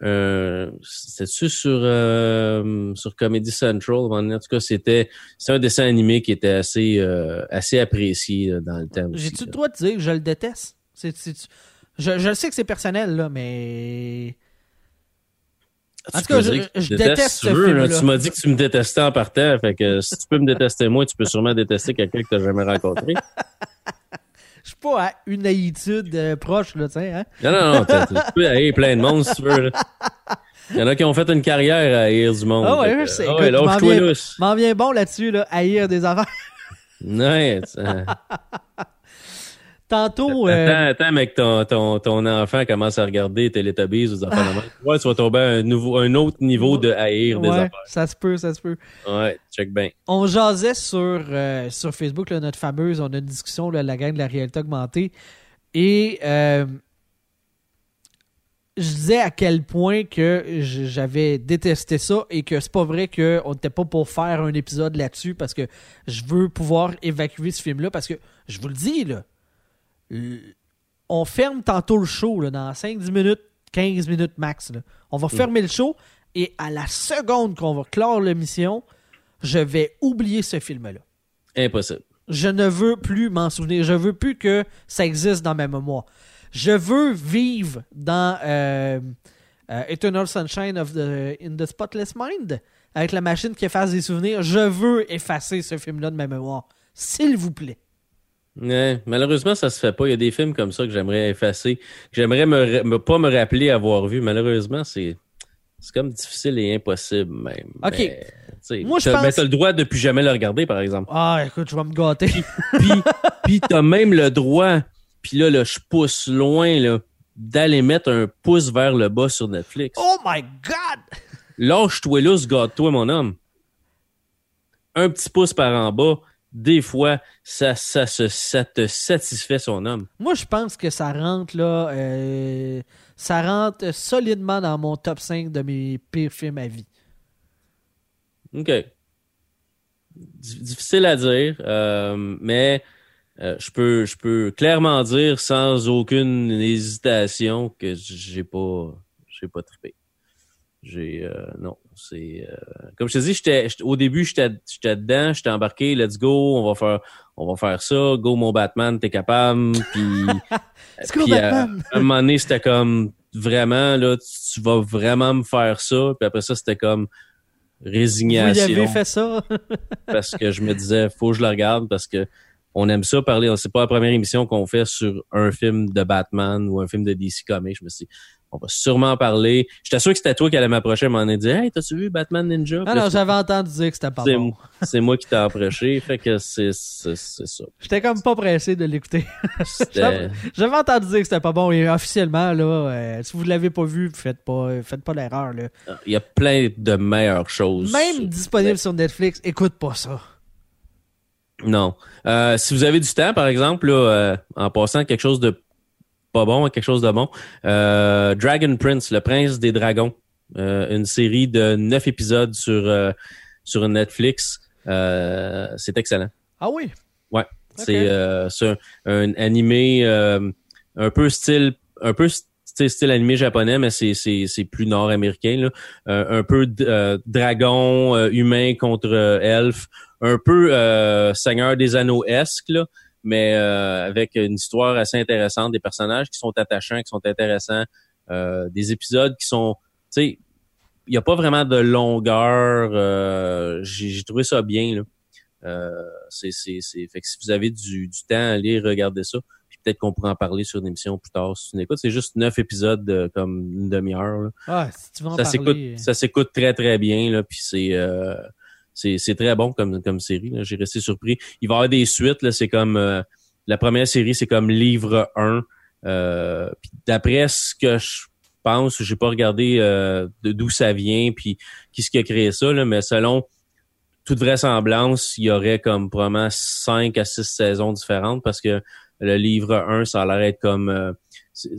un c'était-tu sur, euh, sur Comedy Central? En tout cas, c'était, c'est un dessin animé qui était assez, euh, assez apprécié là, dans le temps. J'ai-tu le droit de dire que je le déteste? Je, je sais que c'est personnel, là, mais. En tout cas, je- déteste ce tu m'as dit que tu me détestais en partant, fait que si tu peux me détester moi, tu peux sûrement détester quelqu'un que tu n'as jamais rencontré. *laughs* Je suis pas à une haïtude euh, proche, là, tu sais, hein? Non, non, non, tu peux haïr plein de monde si tu veux. là. Il y en a qui ont fait une carrière à haïr du monde. Ah ouais, Fait que, je sais. ouais, m'en viens- bon là-dessus, là, haïr des affaires. Ouais, *laughs* Tantôt, euh, Attends, attends, mec, ton, ton, ton enfant commence à regarder Teletubbies ou des affaires de même. Ouais, tu vas tomber à un, nouveau, un autre niveau de haïr des ouais, affaires. ça se peut, ça se peut. Ouais, check bien. On jasait sur, euh, sur Facebook, là, notre fameuse, on a une discussion, là, la gang de la réalité augmentée. Et euh, je disais à quel point que j'avais détesté ça et que c'est pas vrai qu'on n'était pas pour faire un épisode là-dessus parce que je veux pouvoir évacuer ce film-là parce que je vous le dis, là, on ferme tantôt le show là, dans 5-10 minutes, 15 minutes max. là. On va fermer le show et à la seconde qu'on va clore l'émission, je vais oublier ce film-là. Impossible. Je ne veux plus m'en souvenir. Je veux plus que ça existe dans ma mémoire. Je veux vivre dans euh, euh, Eternal Sunshine of the in the Spotless Mind avec la machine qui efface des souvenirs. Je veux effacer ce film-là de ma mémoire. S'il vous plaît. Ouais, malheureusement, ça se fait pas. Il y a des films comme ça que j'aimerais effacer, que j'aimerais me, pas me rappeler avoir vu. Malheureusement, c'est comme difficile et impossible même. Ok. Mais, Moi, je pense- Mais t'as le droit de plus jamais le regarder, par exemple. Ah, écoute, je vais me gâter. Puis, puis t'as même le droit, puis là, là, je pousse loin, là, d'aller mettre un pouce vers le bas sur Netflix. oh my God! Lâche-toi là, garde-toi, mon homme. Un petit pouce par en bas, des fois, ça, ça, se- ça te satisfait son homme. Moi, je pense que ça rentre là. euh, ça rentre solidement dans mon top 5 de mes pires films à vie. OK. Di- Difficile à dire, euh, mais euh, je peux je peux clairement dire sans aucune hésitation que j'ai pas j'ai pas trippé. J'ai euh, non, c'est euh, comme je te dis, j'étais au début j'étais j'étais dedans, j'étais embarqué, let's go, on va faire on va faire ça, go mon Batman, t'es capable, *laughs* puis euh, à un moment donné, c'était comme vraiment là, tu, vas vraiment me faire ça, puis après ça c'était comme Vous résignation y avez fait ça? *laughs* parce que je me disais faut que je le regarde parce que on aime ça parler. C'est pas la première émission qu'on fait sur un film de Batman ou un film de DC Comics. Je me suis dit, on va sûrement en parler. J'étais sûr que c'était toi qui allais m'approcher m'en dire Hey, t'as-tu vu Batman Ninja? Ah Puis là, non, j'avais entendu dire que c'était pas bon. c'est moi qui t'ai approché. Fait que c'est, ça. J'étais comme pas pressé de l'écouter. *laughs* J'avais entendu dire que c'était pas bon et officiellement, là, euh, si vous l'avez pas vu, faites pas, faites pas l'erreur. Là. il y a plein de meilleures choses. Même disponible sur Netflix, écoute pas ça. Non. Euh, si vous avez du temps, par exemple, là, euh, en passant quelque chose de pas bon à quelque chose de bon, euh, Dragon Prince, le prince des dragons, euh, une série de neuf épisodes sur euh, sur Netflix, euh, c'est excellent. Ah oui? Ouais. C'est euh, c'est un, un animé euh, un peu style un peu style, style animé japonais, mais c'est c'est c'est plus nord-américain là. Euh, un peu euh, dragon humain contre elfe, un peu euh, Seigneur des Anneaux esque là, mais euh, avec une histoire assez intéressante, des personnages qui sont attachants, qui sont intéressants, euh, des épisodes qui sont, tu sais, il y a pas vraiment de longueur. euh, J'ai trouvé ça bien là. Euh, c'est fait que si vous avez du du temps, allez regarder ça. Puis peut-être qu'on pourra en parler sur une émission plus tard si tu n'écoutes. C'est juste neuf épisodes de comme une demi-heure. Ah, si tu veux en Ça s'écoute, parler. ça s'écoute très très bien là. Puis c'est euh, c'est très bon comme comme série. J'ai resté surpris. Il va y avoir des suites. C'est comme euh, la première série, c'est comme livre 1. Euh, d'après ce que je pense, j'ai pas regardé euh, d'où ça vient puis qui ce qui a créé ça là, mais selon toute vraisemblance, il y aurait comme probablement 5 à 6 saisons différentes parce que le livre 1, ça a l'air d'être comme euh,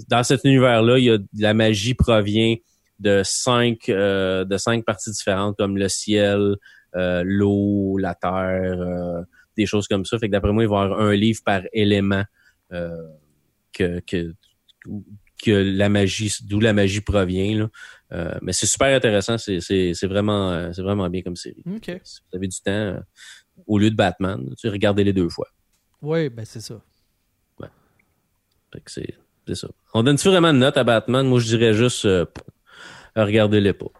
dans cet univers-là, il y a la magie provient de cinq euh, de cinq parties différentes comme le ciel, euh, l'eau, la terre, euh, des choses comme ça. Fait que d'après moi, il va y avoir un livre par élément euh, que, que que la magie, d'où la magie provient. Là. Euh, mais c'est super intéressant. C'est c'est c'est vraiment euh, c'est vraiment bien comme série. OK. Si vous avez du temps, euh, au lieu de Batman, tu sais, regardez les deux fois. Oui, ben c'est ça. Fait que c'est c'est ça. On donne-tu vraiment de notes à Batman? Moi, je dirais juste euh, regardez-les pas.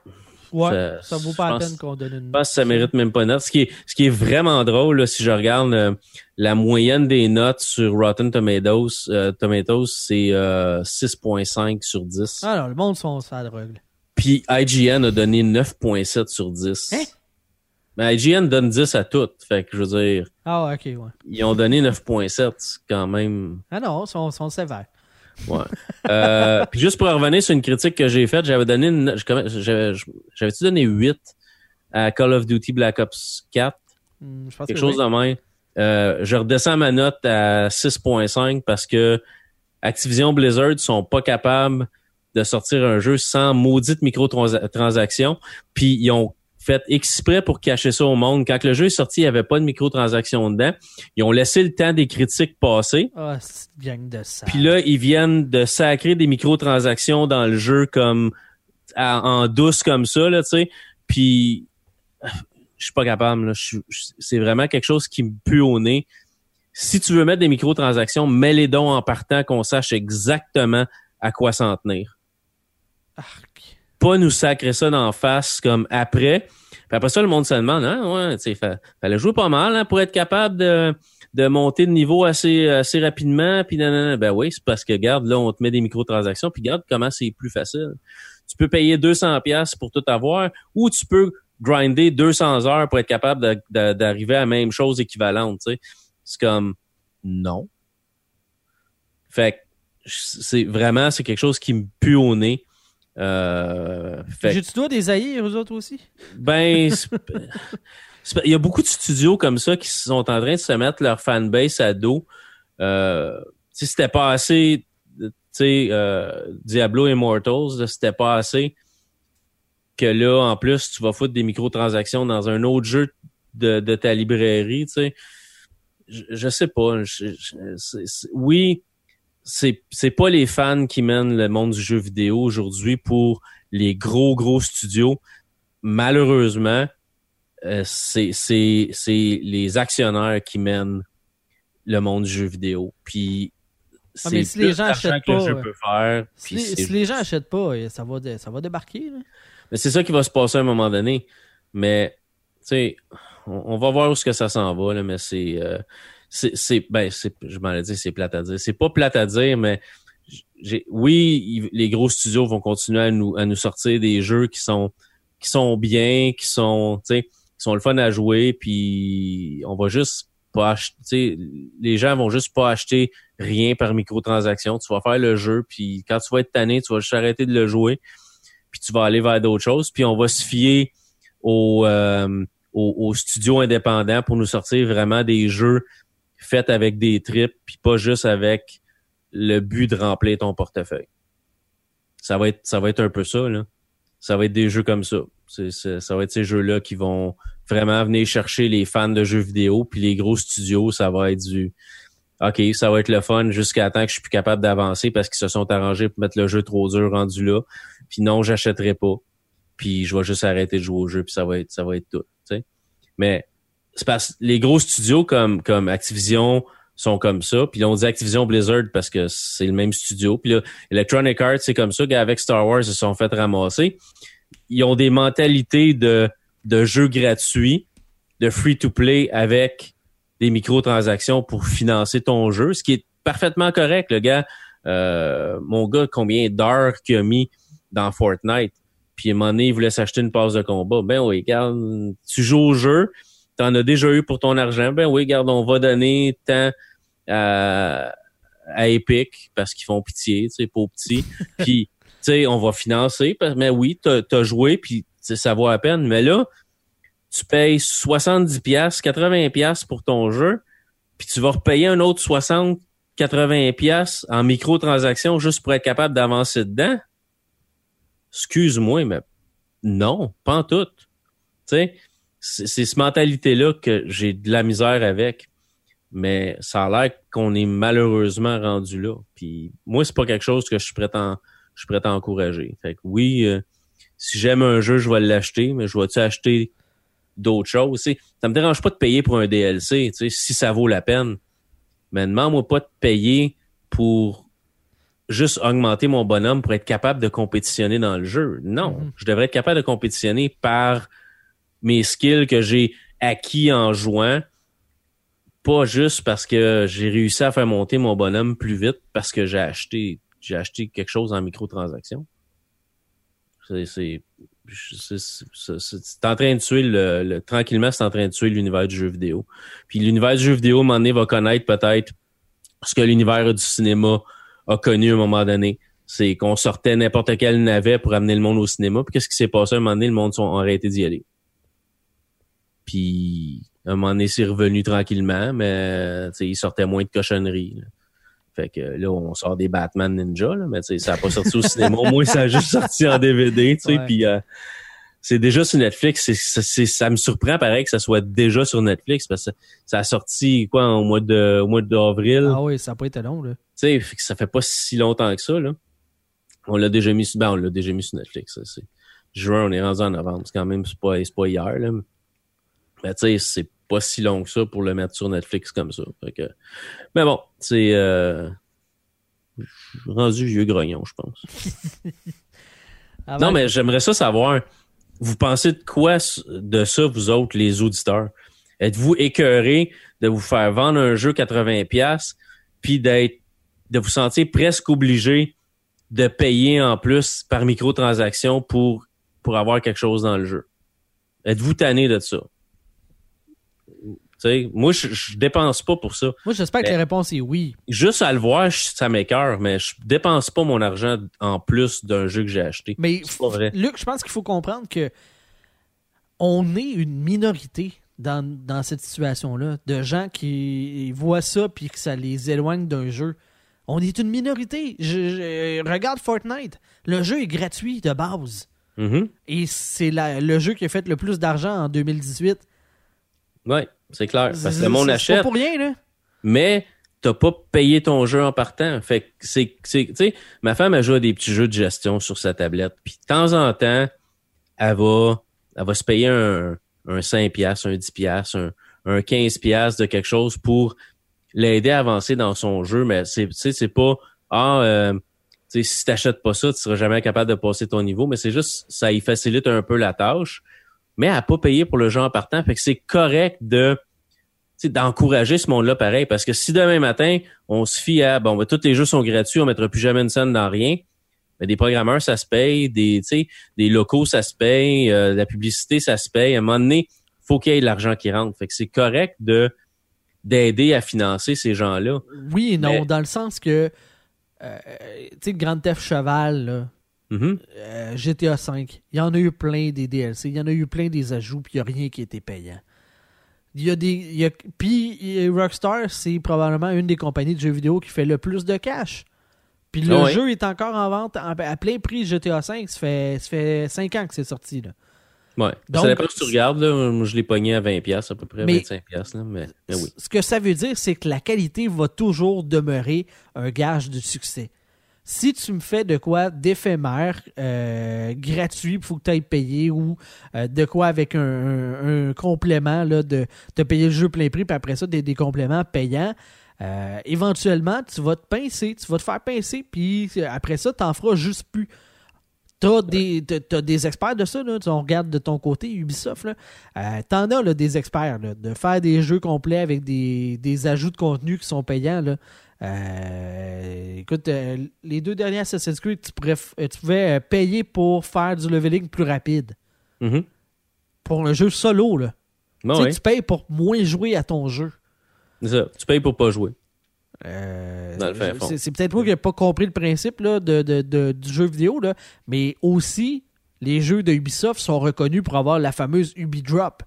Ouais, Ça- ça, vaut pas la pense- peine qu'on donne une. Je pense que ça mérite même pas de notes. Ce qui est, ce qui est vraiment drôle, là, si je regarde euh, la moyenne des notes sur Rotten Tomatoes, euh, Tomatoes c'est euh, 6.5 sur 10. Ah non, le monde sont la drogue. Puis IGN a donné 9.7 sur 10. Hein? Mais IGN donne 10 à toutes. Fait que je veux dire, Ah ok, ouais. ils ont donné 9.7. C'est quand même Ah non, ils sont, sont sévères. Ouais. Euh, puis juste pour revenir sur une critique que j'ai faite, j'avais donné une, j'avais-tu donné 8 à Call of Duty Black Ops 4? Hmm, je pense Quelque que chose oui. de même. Euh, je redescends ma note à 6.5 parce que Activision Blizzard sont pas capables de sortir un jeu sans maudite microtransaction. Puis ils ont fait exprès pour cacher ça au monde. Quand le jeu est sorti, il n'y avait pas de microtransactions dedans. Ils ont laissé le temps des critiques passer. Ah, gang de ça. Puis là, ils viennent de sacrer des microtransactions dans le jeu comme à- en douce comme ça, là, tu sais. Puis je suis pas capable. C'est vraiment quelque chose qui me pue au nez. Si tu veux mettre des microtransactions, mets les dons en partant qu'on sache exactement à quoi s'en tenir. Arc. Pas nous sacrer ça d'en face comme après. Puis après ça, le monde se demande, hein, ouais, fa- fallait jouer pas mal hein, pour être capable de, de monter de niveau assez, assez rapidement. Puis nanana. ben oui, c'est parce que regarde, là, on te met des microtransactions, puis regarde comment c'est plus facile. Tu peux payer 200 pièces pour tout avoir, ou tu peux grinder 200 heures pour être capable d'arriver à la même chose équivalente. C'est comme non. Fait que c'est vraiment c'est quelque chose qui me pue au nez. Euh, fait J'ai-tu dois des haïrs, eux autres aussi? ben, *laughs* il y a beaucoup de studios comme ça qui sont en train de se mettre leur fanbase à dos. Euh, si c'était pas assez, tu sais, euh, Diablo Immortals, c'était pas assez que là, en plus, tu vas foutre des microtransactions dans un autre jeu de, de ta librairie, tu sais. Je, je sais pas. je- je- oui, c'est c'est pas les fans qui mènent le monde du jeu vidéo aujourd'hui pour les gros gros studios malheureusement, euh, c'est c'est c'est les actionnaires qui mènent le monde du jeu vidéo. Puis Ah, mais si les gens achètent le pas, jeu euh, faire. Si, les- c'est- si les gens achètent pas, euh, ça va, dé- ça va débarquer. Là. mais c'est ça qui va se passer à un moment donné. Mais tu sais, on, on va voir où ce que ça s'en va là, mais c'est euh, c'est c'est ben c'est je m'en ai dit c'est plate à dire. C'est pas plate à dire, mais j'ai oui, les gros studios vont continuer à nous à nous sortir des jeux qui sont qui sont bien, qui sont tu sais, qui sont le fun à jouer, puis on va juste pas acheter, les gens vont juste pas acheter rien par microtransaction. Tu vas faire le jeu, puis quand tu vas être tanné, tu vas juste arrêter de le jouer, puis tu vas aller vers d'autres choses, puis on va se fier aux, euh, aux studios indépendants pour nous sortir vraiment des jeux faits avec des tripes, puis pas juste avec le but de remplir ton portefeuille. Ça va être, ça va être un peu ça, là. Ça va être des jeux comme ça. ça va être ces jeux-là qui vont vraiment venir chercher les fans de jeux vidéo, puis les gros studios, ça va être du OK, ça va être le fun jusqu'à temps que je suis plus capable d'avancer parce qu'ils se sont arrangés pour mettre le jeu trop dur rendu là. Puis non, j'achèterai pas. Puis je vais juste arrêter de jouer au jeu, puis ça va être ça va être tout. Mais c'est parce les gros studios comme comme Activision sont comme ça. Puis là, on dit Activision Blizzard parce que c'est le même studio. Puis là, Electronic Arts, c'est comme ça qu'avec Star Wars, ils se sont fait ramasser. Ils ont des mentalités de, de jeux gratuits, de free-to-play avec des microtransactions pour financer ton jeu, ce qui est parfaitement correct. Le gars, euh, mon gars, combien d'heures qu'il a mis dans Fortnite, puis à un moment donné, il voulait s'acheter une passe de combat. Ben oui, regarde, tu joues au jeu, t'en as déjà eu pour ton argent. Ben oui, regarde, on va donner tant à, à Epic parce qu'ils font pitié, tu sais, pour petits. *laughs* puis, tu sais, on va financer. Mais oui, t'as as joué, puis ça vaut la peine. Mais là, tu payes 70 pièces, 80 pièces pour ton jeu, puis tu vas repayer un autre 60, 80 pièces en microtransactions juste pour être capable d'avancer dedans? Excuse-moi, mais non, pas en tout. Tu sais, c'est cette mentalité-là que j'ai de la misère avec. Mais ça a l'air qu'on est malheureusement rendu là. Puis moi, c'est pas quelque chose que je suis prêt à, je à encourager. Fait que oui, euh, si j'aime un jeu, je vais l'acheter, mais je vais-tu acheter d'autres choses? Ça ça me dérange pas de payer pour un DLC, si ça vaut la peine. Mais demande-moi pas de payer pour juste augmenter mon bonhomme pour être capable de compétitionner dans le jeu. Non, mm-hmm. je devrais être capable de compétitionner par mes skills que j'ai acquis en jouant, pas juste parce que j'ai réussi à faire monter mon bonhomme plus vite parce que j'ai acheté j'ai acheté quelque chose en microtransaction. C'est c'est en train de tuer le, tranquillement c'est en train de tuer l'univers du jeu vidéo. Puis l'univers du jeu vidéo à un moment donné va connaître peut-être ce que l'univers du cinéma a connu à un moment donné. C'est qu'on sortait n'importe quel navet pour amener le monde au cinéma. Puis qu'est-ce qui s'est passé à un moment donné? Le monde a arrêté d'y aller. Puis, à un moment donné, c'est revenu tranquillement, mais il sortait moins de cochonneries. Fait que là, on sort des Batman Ninja, là, mais ça n'a pas sorti au cinéma. Au moins, ça a juste sorti en DVD, tu sais. Puis euh, c'est déjà sur Netflix. C'est, ça me surprend pareil que ça soit déjà sur Netflix parce que ça a sorti quoi au mois de au mois d'avril. Ah oui, ça n'a pas été long, là. Tu sais, ça fait pas si longtemps que ça, là. On l'a déjà mis ben, on l'a déjà mis sur Netflix. c'est, juin, on est rendu en novembre. C'est quand même c'est pas, c'est pas hier, là. Mais tu sais, c'est pas si long que ça pour le mettre sur Netflix comme ça. Mais bon, c'est euh, rendu vieux grognon, je pense. *laughs* Ah non, mais j'aimerais ça savoir. Vous pensez de quoi de ça, vous autres, les auditeurs? Êtes-vous écœurés de vous faire vendre un jeu 80$, puis d'être de vous sentir presque obligé de payer en plus par microtransaction pour, pour avoir quelque chose dans le jeu? Êtes-vous tanné de ça? Moi, je, je dépense pas pour ça. Moi, j'espère que la réponse est oui. Juste à le voir, ça m'écœure, mais je dépense pas mon argent en plus d'un jeu que j'ai acheté. Mais Luc, je pense qu'il faut comprendre que on est une minorité dans, dans cette situation-là, de gens qui voient ça puis que ça les éloigne d'un jeu. On est une minorité. Je, regarde Fortnite. Le jeu est gratuit de base. Mm-hmm. Et c'est le jeu qui a fait le plus d'argent en 2018. Ouais c'est clair. Parce que le monde achète. Pas pour rien, là. Mais t'as pas payé ton jeu en partant. Fait que c'est, tu sais, ma femme a joué à des petits jeux de gestion sur sa tablette. Puis de temps en temps, elle va, elle va se payer un, un 5 piastres, un 10 piastres, un, un 15 piastres de quelque chose pour l'aider à avancer dans son jeu. Mais c'est, c'est pas, ah, euh, sais, si t'achètes pas ça, tu seras jamais capable de passer ton niveau. Mais c'est juste, ça y facilite un peu la tâche mais à pas payer pour le jeu en partant. Fait que c'est correct de d'encourager ce monde-là pareil. Parce que si demain matin, on se fie à bon, ben, tous les jeux sont gratuits, on mettra plus jamais une scène dans rien. Mais des programmeurs, ça se paye, des, des locaux, ça se paye, euh, la publicité, ça se paye. À un moment donné, faut qu'il y ait de l'argent qui rentre. Fait que c'est correct de d'aider à financer ces gens-là. Oui et non, dans le sens que euh, tu sais, Grand Theft Cheval, là, Mm-hmm. Euh, GTA V, il y en a eu plein des DLC, il y en a eu plein des ajouts, puis il n'y a rien qui était payant. Il y a des, puis Rockstar, c'est probablement une des compagnies de jeux vidéo qui fait le plus de cash. Puis le jeu est encore en vente à plein prix GTA V. Ça fait, ça fait 5 ans que c'est sorti. Là. Ouais. Donc, ça dépend si tu regardes. Là, moi, je l'ai pogné à 20$, à peu près, Mais- 25$. Là, mais, mais oui. Ce que ça veut dire, c'est que la qualité va toujours demeurer un gage de succès. Si tu me fais de quoi d'éphémère, euh, gratuit, il faut que tu ailles payer, ou euh, de quoi avec un, un- un complément, là, de te payer le jeu plein prix, puis après ça, des, des compléments payants, euh, éventuellement, tu vas te pincer, tu vas te faire pincer, puis après ça, tu n'en feras juste plus. T'as des, t'as des experts de ça, là. Tu- on regarde de ton côté, Ubisoft, là. Euh, T'en as là, des experts, là, de faire des jeux complets avec des, des ajouts de contenu qui sont payants. Là. Euh, écoute, euh, les deux derniers Assassin's Creed, tu, pourrais euh, tu pouvais euh, payer pour faire du leveling plus rapide. Mhm. Pour un jeu solo, là. Bon, Tu sais, ouais. tu payes pour moins jouer à ton jeu. C'est ça. Tu payes pour pas jouer. C'est peut-être moi qui n'ai pas compris le principe là, de, de- de- du jeu vidéo, là, mais aussi, les jeux de Ubisoft sont reconnus pour avoir la fameuse UbiDrop.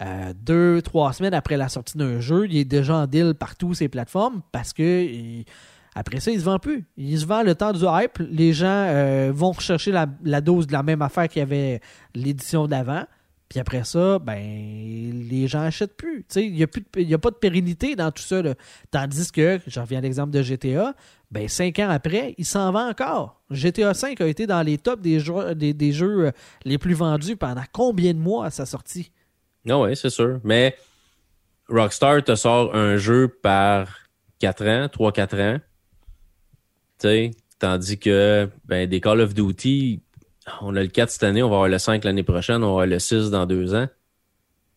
Euh, deux, trois semaines après la sortie d'un jeu, il est déjà en deal partout ces plateformes parce que après ça, il se vend plus. Il se vend le temps du hype. Les gens euh, vont rechercher la, dose de la même affaire qu'il y avait l'édition d'avant. Puis après ça, ben les gens achètent plus. Il n'y a, a pas de pérennité dans tout ça. Tandis que, je reviens à l'exemple de GTA, ben cinq ans après, il s'en vend encore. GTA 5 a été dans les tops des jeux, des jeux euh, les plus vendus pendant combien de mois à sa sortie? Non, oui, c'est sûr. Mais Rockstar te sort un jeu par 4 ans, 3-4 ans. Tu sais, tandis que ben, des Call of Duty, on a le 4 cette année, on va avoir le 5 l'année prochaine, on va avoir le 6 dans deux ans.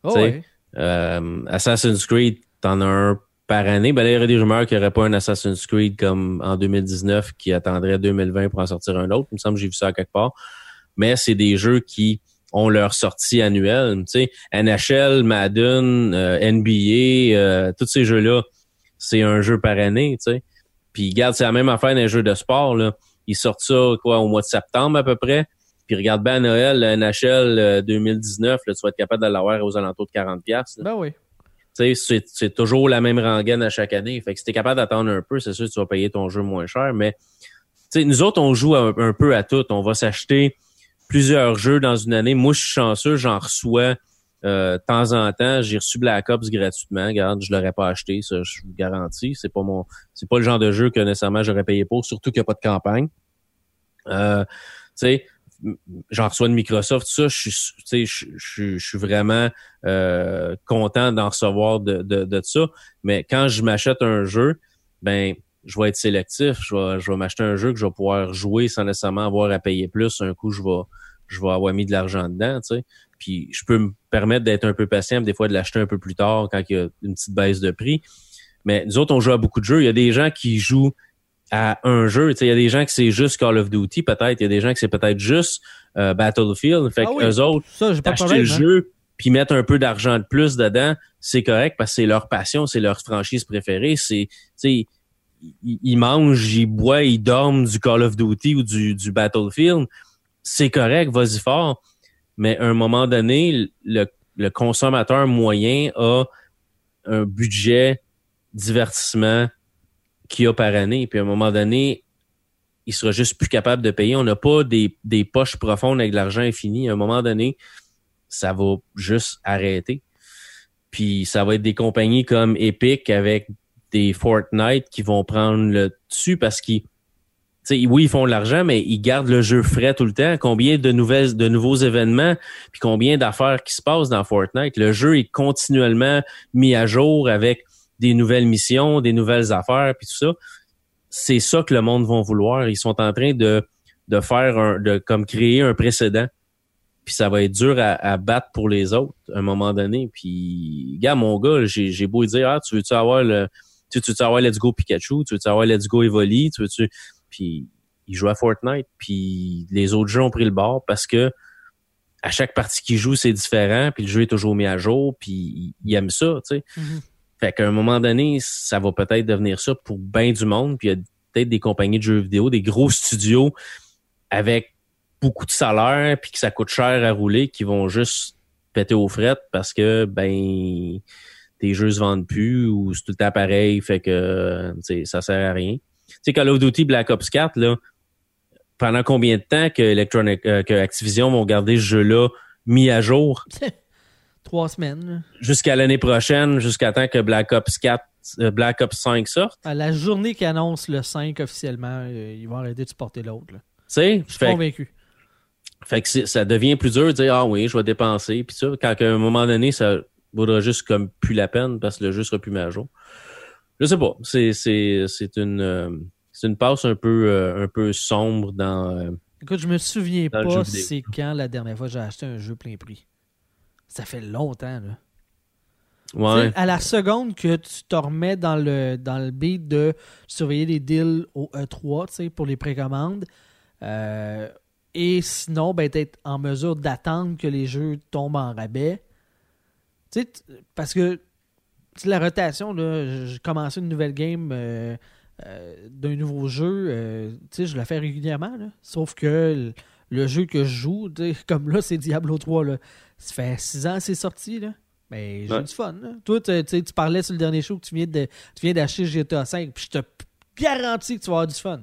Oh, ouais. Euh, Assassin's Creed, t'en as un par année. Ben là, il y aurait des rumeurs qu'il n'y aurait pas un Assassin's Creed comme en 2019 qui attendrait 2020 pour en sortir un autre. Il me semble que j'ai vu ça quelque part. Mais c'est des jeux qui ont leur sortie annuelle. Tu sais, NHL, Madden, euh, NBA, euh, tous ces jeux-là, c'est un jeu par année, tu sais. Puis regarde, c'est la même affaire dans les jeux de sport, là. Ils sortent ça, quoi, au mois de septembre à peu près. Puis regarde bien à Noël, NHL euh, 2019, là, tu vas être capable de l'avoir aux alentours de 40$. piastres, là. Ben oui. Tu sais, c'est, c'est toujours la même rengaine à chaque année. Fait que si t'es capable d'attendre un peu, c'est sûr que tu vas payer ton jeu moins cher. Mais tu sais, nous autres, on joue un, un peu à tout. On va s'acheter plusieurs jeux dans une année. Moi, je suis chanceux, j'en reçois euh, de temps en temps. J'ai reçu Black Ops gratuitement. Regarde, je l'aurais pas acheté, ça, je vous garantis. C'est pas mon. C'est pas le genre de jeu que nécessairement j'aurais payé pour, surtout qu'il n'y a pas de campagne. Euh, tu sais, j'en reçois de Microsoft, ça, je suis, je, je suis vraiment euh, content d'en recevoir de, de, de ça. Mais quand je m'achète un jeu, ben je vais être sélectif. Je vais, je vais m'acheter un jeu que je vais pouvoir jouer sans nécessairement avoir à payer plus. Un coup, je vais, je vais avoir mis de l'argent dedans, tu sais. Puis je peux me permettre d'être un peu patient, des fois de l'acheter un peu plus tard quand il y a une petite baisse de prix. Mais nous autres, on joue à beaucoup de jeux. Il y a des gens qui jouent à un jeu. Tu sais, il y a des gens qui c'est juste Call of Duty, peut-être. Il y a des gens qui c'est peut-être juste euh, Battlefield. Fait Ah que oui. eux autres, Ça, j'ai pas de d'acheter problème. le hein. jeu puis mettre un peu d'argent de plus dedans, c'est correct parce que c'est leur passion, c'est leur franchise préférée. C'est, tu sais, ils, ils mangent, ils boivent, ils du Call of Duty ou du, Battlefield. C'est correct, vas-y fort. Mais à un moment donné, le, le consommateur moyen a un budget divertissement qu'il a par année. Puis à un moment donné, il sera juste plus capable de payer. On n'a pas des, des poches profondes avec de l'argent infini. À un moment donné, ça va juste arrêter. Puis ça va être des compagnies comme Epic avec des Fortnite qui vont prendre le dessus parce qu'ils tu sais, oui, ils font de l'argent, mais ils gardent le jeu frais tout le temps. Combien de nouvelles, de nouveaux événements, puis combien d'affaires qui se passent dans Fortnite. Le jeu est continuellement mis à jour avec des nouvelles missions, des nouvelles affaires, puis tout ça. C'est ça que le monde va vouloir. Ils sont en train de, de faire un, de comme créer un précédent. Puis ça va être dur à, à battre pour les autres à un moment donné. Puis, gars, mon gars, j'ai beau dire, ah, tu veux-tu avoir le, tu veux-tu avoir Let's Go Pikachu, tu veux-tu avoir Let's Go Evoli, tu veux-tu, puis il joue à Fortnite, puis les autres jeux ont pris le bord parce que à chaque partie qu'il joue, c'est différent, puis le jeu est toujours mis à jour, puis il aime ça, tu sais. Mhm. Fait qu'à un moment donné, ça va peut-être devenir ça pour bien du monde, puis il y a peut-être des compagnies de jeux vidéo, des gros studios avec beaucoup de salaire, puis que ça coûte cher à rouler, qui vont juste péter aux frettes parce que, ben, tes jeux se vendent plus ou c'est tout le temps pareil, fait que, sais, ça sert à rien. Tu sais, Call of Duty Black Ops 4, là, pendant combien de temps que Electronic, euh, que Activision vont garder ce jeu-là mis à jour? *laughs* Trois semaines. Jusqu'à l'année prochaine, jusqu'à temps que Black Ops 4, euh, Black Ops 5 sorte? À la journée qui annonce le 5 officiellement, euh, ils vont arrêter de supporter l'autre. Tu sais, je suis convaincu. Fait que ça devient plus dur de dire Ah oui, je vais dépenser. Puis ça, quand à un moment donné, ça vaudra juste comme plus la peine parce que le jeu sera plus mis à jour. Je sais pas. C'est, c'est, c'est une euh, c'est une passe un peu un peu sombre dans. Écoute, je me souviens pas c'est quand la dernière fois j'ai acheté un jeu plein prix. Ça fait longtemps, là. Ouais. à la seconde que tu te remets dans le, dans le beat de surveiller les deals au E3 pour les précommandes, euh, et sinon, ben, être en mesure d'attendre que les jeux tombent en rabais. Parce que la rotation, là, j'ai commencé une nouvelle game euh, euh, d'un nouveau jeu, je le fais régulièrement. sauf que le, jeu que je joue, *laughs* comme là, c'est Diablo 3. Là. Ça fait six ans que c'est sorti, là. Mais j'ai du fun. Toi, tu parlais sur le dernier show que tu viens, de, tu viens d'acheter GTA V, puis je te garantis que tu vas avoir du fun.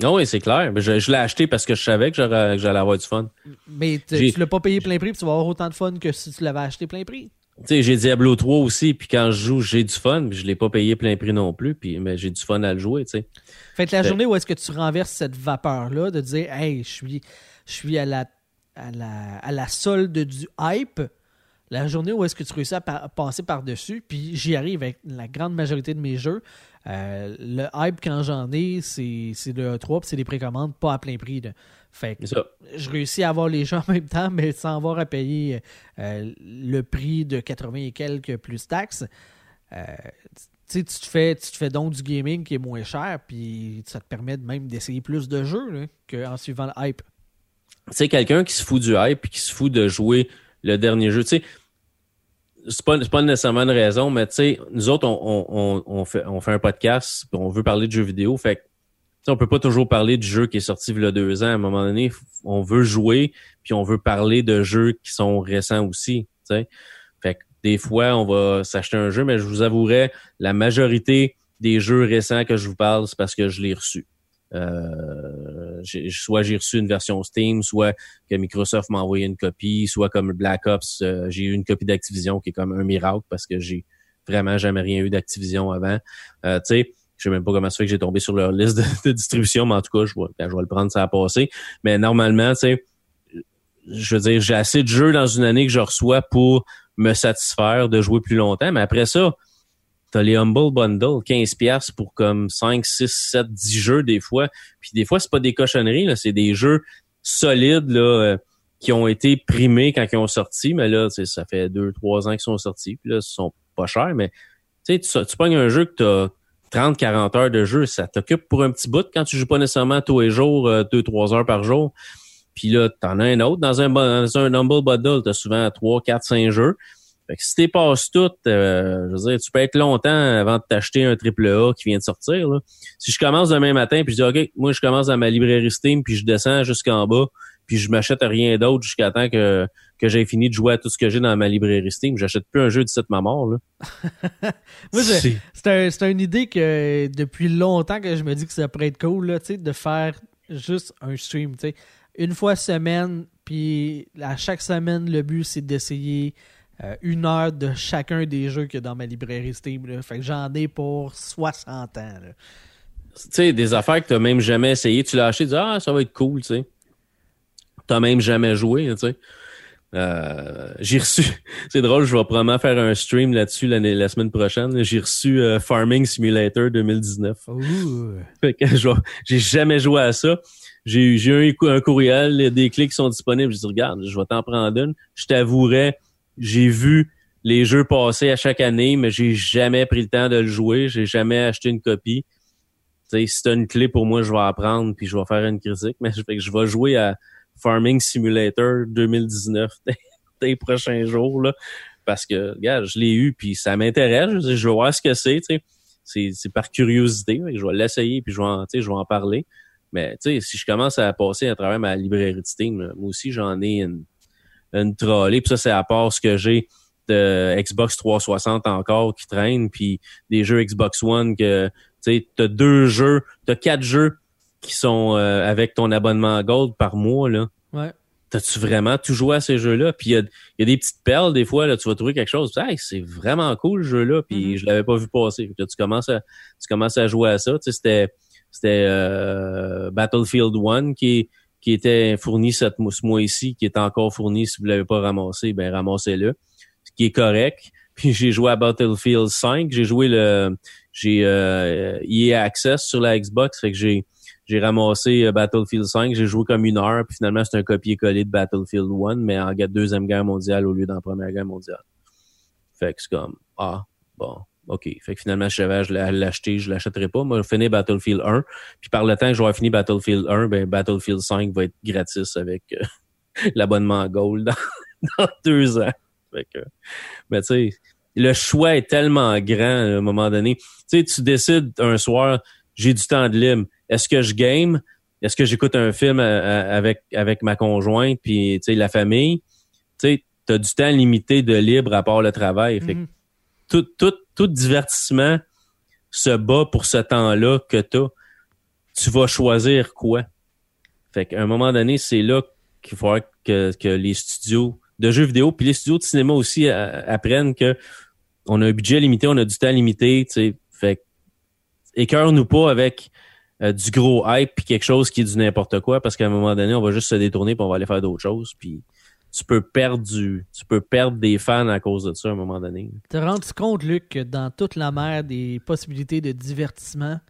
Non, oui, c'est clair. Je, je l'ai acheté parce que je savais que j'allais avoir du fun. Mais tu l'as pas payé plein prix, puis tu vas avoir autant de fun que si tu l'avais acheté plein prix. Sais, j'ai Diablo 3 aussi, puis quand je joue, j'ai du fun, puis je l'ai pas payé plein prix non plus, puis mais j'ai du fun à le jouer, tu sais. Fait que la journée où est-ce que tu renverses cette vapeur-là de dire, hey, je suis, je suis à la à la, à la solde du hype, la journée où est-ce que tu réussis à passer par-dessus, puis j'y arrive avec la grande majorité de mes jeux. Euh, le hype, quand j'en ai, c'est, le E3, puis c'est des précommandes pas à plein prix. Fait que je réussis à avoir les jeux *laughs* en même temps, mais sans avoir à payer euh, le prix de 80 et quelques plus taxes. Euh, tu te fais tu te fais donc du gaming qui est moins cher puis ça te permet même d'essayer plus de jeux qu'en suivant le hype sais, quelqu'un qui se fout du hype et qui se fout de jouer le dernier jeu, tu sais, c'est pas, pas nécessairement une raison, mais tu sais, nous autres, on, on, on, fait, on fait un podcast, on veut parler de jeux vidéo, fait que on peut pas toujours parler du jeu qui est sorti il y a deux ans. À un moment donné, on veut jouer, puis on veut parler de jeux qui sont récents aussi. sais. Fait que des fois, on va s'acheter un jeu, mais je vous avouerai, la majorité des jeux récents que je vous parle, c'est parce que je l'ai reçu. Euh, soit j'ai reçu une version Steam, soit que Microsoft m'a envoyé une copie, soit comme Black Ops, euh, j'ai eu une copie d'Activision qui est comme un miracle parce que j'ai vraiment jamais rien eu d'Activision avant. Euh, je sais même pas comment ça fait que j'ai tombé sur leur liste de, *laughs* distribution, mais en tout cas, je, vais, je vais le prendre, ça a passé. Mais normalement, tu sais, je veux dire, j'ai assez de jeux dans une année que je reçois pour me satisfaire de jouer plus longtemps. Mais après ça, T'as les Humble Bundle, 15$ pour comme 5, 6, 7, 10 jeux des fois. Puis des fois, c'est pas des cochonneries, là, c'est des jeux solides là, euh, qui ont été primés quand ils ont sorti. Mais là, ça fait 2, 3 ans qu'ils sont sortis. Puis là, ils sont pas chers. Mais tu sais, tu pognes un jeu que t'as 30, 40 heures de jeu, ça t'occupe pour un petit bout quand tu joues pas nécessairement tous les jours, 2, euh, 3 heures par jour. Puis là, t'en as un autre. Dans un, dans un Humble Bundle, t'as souvent 3, 4, 5 jeux. Fait que si t'es passes tout, euh, je veux dire, tu peux être longtemps avant de t'acheter un triple A qui vient de sortir. Là. Si je commence demain matin, puis je dis OK, moi je commence dans ma librairie Steam, puis je descends jusqu'en bas, puis je m'achète rien d'autre jusqu'à temps que, que j'ai fini de jouer à tout ce que j'ai dans ma librairie Steam. J'achète plus un jeu de cette ma mort. Là. *laughs* c'est un, une idée que depuis longtemps que je me dis que ça pourrait être cool là, de faire juste un stream. sais Une fois semaine, puis à chaque semaine, le but c'est d'essayer euh, une heure de chacun des jeux que dans ma librairie Steam. Là. Fait que j'en ai pour 60 ans. Tu sais, des affaires que tu n'as même jamais essayé. Tu l'as acheté, tu dis Ah, ça va être cool, tu sais. Tu même jamais joué, tu sais. Euh, j'ai reçu, *laughs* c'est drôle, je vais probablement faire un stream là-dessus la semaine prochaine. J'ai reçu euh, Farming Simulator 2019. Fait que j'ai jamais joué à ça. J'ai eu un, courriel, des clés qui sont disponibles. Je dis regarde, je vais t'en prendre une. Je t'avouerai, j'ai vu les jeux passer à chaque année, mais j'ai jamais pris le temps de le jouer. J'ai jamais acheté une copie. sais, si c'est une clé pour moi, je vais apprendre puis je vais faire une critique. Mais je vais jouer à Farming Simulator 2019 *laughs* des prochains jours là, parce que regarde, je l'ai eu puis ça m'intéresse. Je, je, vais voir ce que c'est. C'est, c'est par curiosité. Je vais l'essayer puis je vais en, je vais en parler. Mais si je commence à passer à travers ma librairie de Steam, moi aussi j'en ai une une trolley. Puis ça, c'est à part ce que j'ai de Xbox 360 encore qui traîne, puis des jeux Xbox One que tu sais, t'as deux jeux, t'as quatre jeux qui sont euh, avec ton abonnement Gold par mois là. Ouais. t'as-tu vraiment tout joué à ces jeux-là? Puis il y a, y a, des petites perles, des fois, là, tu vas trouver quelque chose. Hey, c'est vraiment cool, ce jeu-là. Puis Mm-hmm. je l'avais pas vu passer. Là, tu commences à, tu commences à jouer à ça. Tu sais, c'était, c'était euh, Battlefield 1 qui, qui était fourni cette, ce mois-ci, qui est encore fourni. Si vous l'avez pas ramassé, ben ramassez-le. Ce qui est correct. *laughs* Puis j'ai joué à Battlefield 5. J'ai joué le, j'ai euh, EA Access sur la Xbox. Fait que j'ai, j'ai ramassé euh, Battlefield 5, j'ai joué comme une heure, puis finalement c'est un copier-coller de Battlefield 1, mais en deuxième guerre mondiale au lieu d'en première guerre mondiale. Fait que c'est comme ah bon, ok. Fait que finalement je savais je l'acheter, je l'achèterai pas. Moi je finis Battlefield 1, puis par le temps que j'aurai fini Battlefield 1, ben Battlefield 5 va être gratis avec euh, *laughs* l'abonnement Gold dans, *laughs* dans, deux ans. Fait que, mais tu sais, le choix est tellement grand à un moment donné. Tu sais, tu décides un soir, j'ai du temps de libre est-ce que je game? Est-ce que j'écoute un film avec avec ma conjointe puis tu sais la famille? Tu sais, t'as du temps limité de libre à part le travail. Fait Mhm. que tout, tout, tout divertissement se bat pour ce temps-là que t'as. Tu vas choisir quoi? Fait qu'à un moment donné, c'est là qu'il faut que, que les studios de jeux vidéo puis les studios de cinéma aussi a- apprennent que on a un budget limité, on a du temps limité, tu sais. Fait écœure-nous pas avec euh, du gros hype puis quelque chose qui est du n'importe quoi parce qu'à un moment donné, on va juste se détourner puis on va aller faire d'autres choses puis tu peux perdre du tu peux perdre des fans à cause de ça à un moment donné. Te rends compte, Luc, que dans toute la mer des possibilités de divertissement,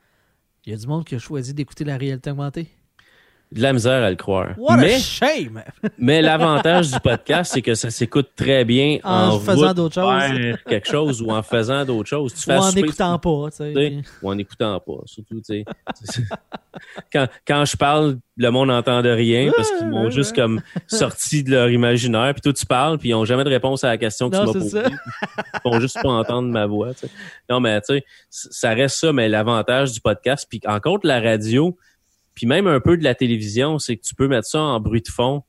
il y a du monde qui a choisi d'écouter la réalité augmentée? De la misère à le croire. What a mais shame! *laughs* mais l'avantage du podcast, c'est que ça s'écoute très bien En en, faisant d'autres choses. quelque chose ou en faisant d'autres choses. Tu Ou en souper, n'écoutant pas, tu sais. tu sais, puis- ou en écoutant pas, surtout, tu sais. *laughs* quand, quand je parle, le monde n'entend de rien parce qu'ils m'ont juste comme sorti de leur imaginaire. Puis toi, tu parles, puis ils ont jamais de réponse à la question que Non, tu m'as posée. Ils font juste pas entendre ma voix. tu sais. Non, mais tu sais, ça reste ça, mais l'avantage du podcast, puis en contre la radio, puis même un peu de la télévision, c'est que tu peux mettre ça en bruit de fond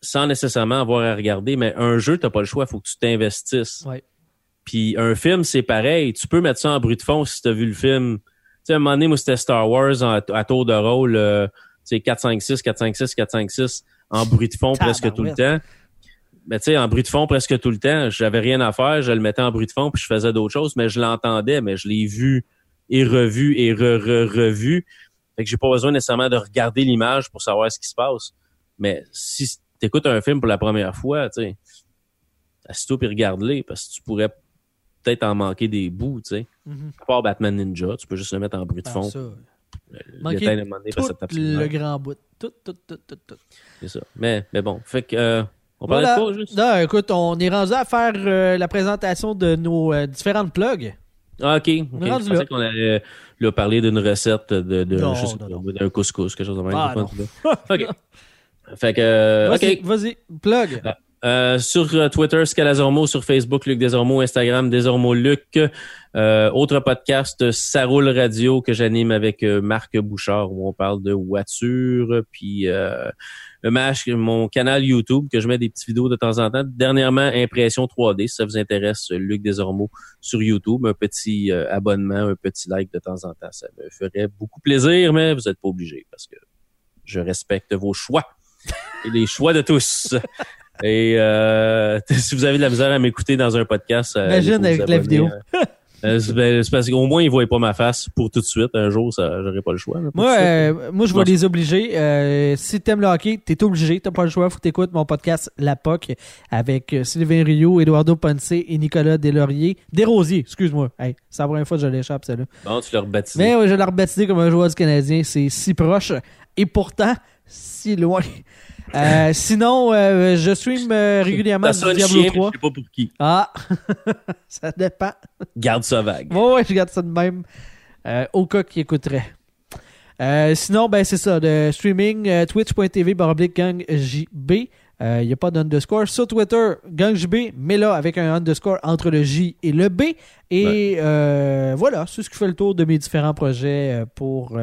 sans nécessairement avoir à regarder. Mais un jeu, t'as pas le choix, faut que tu t'investisses. Ouais. Puis un film, c'est pareil. Tu peux mettre ça en bruit de fond si tu as vu le film. Tu sais, à un moment donné, moi, c'était Star Wars en- à tour de rôle, euh, tu sais, 4, 5, 6, 4, 5, 6, 4, 5, 6, en bruit de fond presque tout le temps. Mais tu sais, en bruit de fond presque tout le temps, j'avais rien à faire, je le mettais en bruit de fond puis je faisais d'autres choses, mais je l'entendais, mais je l'ai vu et revu et re, re, revu. Fait que j'ai pas besoin nécessairement de regarder l'image pour savoir ce qui se passe. Mais si tu écoutes un film pour la première fois, tu sais, assis-toi puis regarde-les parce que tu pourrais peut-être en manquer des bouts, tu sais. À part Batman Ninja, tu peux juste le mettre en bruit de Ah, fond. Manquer parce le grand bout. Tout, tout, tout, tout, tout. C'est ça. Mais, mais bon, fait que euh, on parlait de quoi juste? Non, écoute, on est rendu à faire euh, la présentation de nos euh, différentes plugs. Ah, ok. ok. On est rendu Je pensais là. qu'on allait euh, là, parler d'une recette de, de Non, je sais non, pas, d'un couscous, quelque chose de même. Ah, non. OK. *laughs* Fait que, euh, Vas-y, OK. vas-y, plug. Euh, sur euh, Twitter, Scalazormo, sur Facebook, Luc Desormeaux, Instagram, Desormeaux Luc. Euh, autre podcast, Ça roule radio, que j'anime avec euh, Marc Bouchard, où on parle de voitures, puis euh, ma- mon canal YouTube, que je mets des petites vidéos de temps en temps. Dernièrement, Impression 3D, si ça vous intéresse, Luc Desormeaux sur YouTube. Un petit euh, abonnement, un petit like de temps en temps, ça me ferait beaucoup plaisir, mais vous n'êtes pas obligé, parce que je respecte vos choix et les choix de tous. Et euh, *laughs* si vous avez de la misère à m'écouter dans un podcast, euh, Imagine avec la vidéo. Euh, *laughs* c'est ben, c'est parce qu'au moins, ils ne voient pas ma face pour tout de suite. Un jour, ça, j'aurai pas le choix. là, Moi, suite. euh, moi, je vais les obliger. Euh, si t'aimes le hockey, t'es obligé. T'as pas le choix. Faut que t'écoutes mon podcast La POC avec euh, Sylvain Rio, Eduardo Ponce et Nicolas Deslauriers. Desrosiers, excuse-moi. Hey, c'est la première fois que je l'échappe, celle-là. Bon, tu leur baptisé. Mais ouais, je l'ai rebaptisé comme un joueur du Canadien. C'est si proche et pourtant si loin. Euh, sinon, euh, je stream euh, régulièrement du Diablo chien, mais 3. je sais pas pour qui. Ah, *laughs* ça dépend. Garde ça vague. Ouais, ouais, je garde ça de même. Au cas qui écouterait. Sinon, ben c'est ça, de streaming, twitch.tv baroblique gangjb. Il n'y a pas d'underscore. Sur Twitter, gangjb, mais là, avec un underscore entre le J et le B. Et voilà, c'est ce qui fait le tour de mes différents projets pour,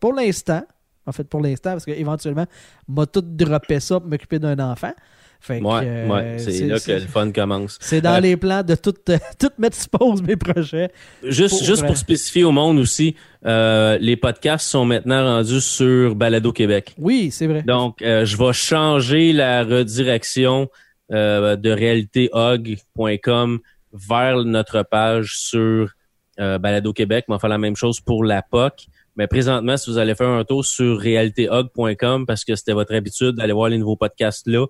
pour l'instant. En fait, pour l'instant, parce qu'éventuellement, m'a tout droppé ça pour m'occuper d'un enfant. Fait que, Ouais, euh, ouais, c'est là que le fun commence. C'est dans Euh, les plans de tout, *laughs* tout mettre sur pause mes projets. Juste, Pour juste pour spécifier au monde aussi, euh, les podcasts sont maintenant rendus sur Balado Québec. Oui, c'est vrai. Donc, euh, je vais changer la redirection euh, de réalitéhog.com vers notre page sur euh, Balado Québec. On va faire la même chose pour la POC. Mais présentement, si vous allez faire un tour sur réalitéhog.com, parce que c'était votre habitude d'aller voir les nouveaux podcasts là,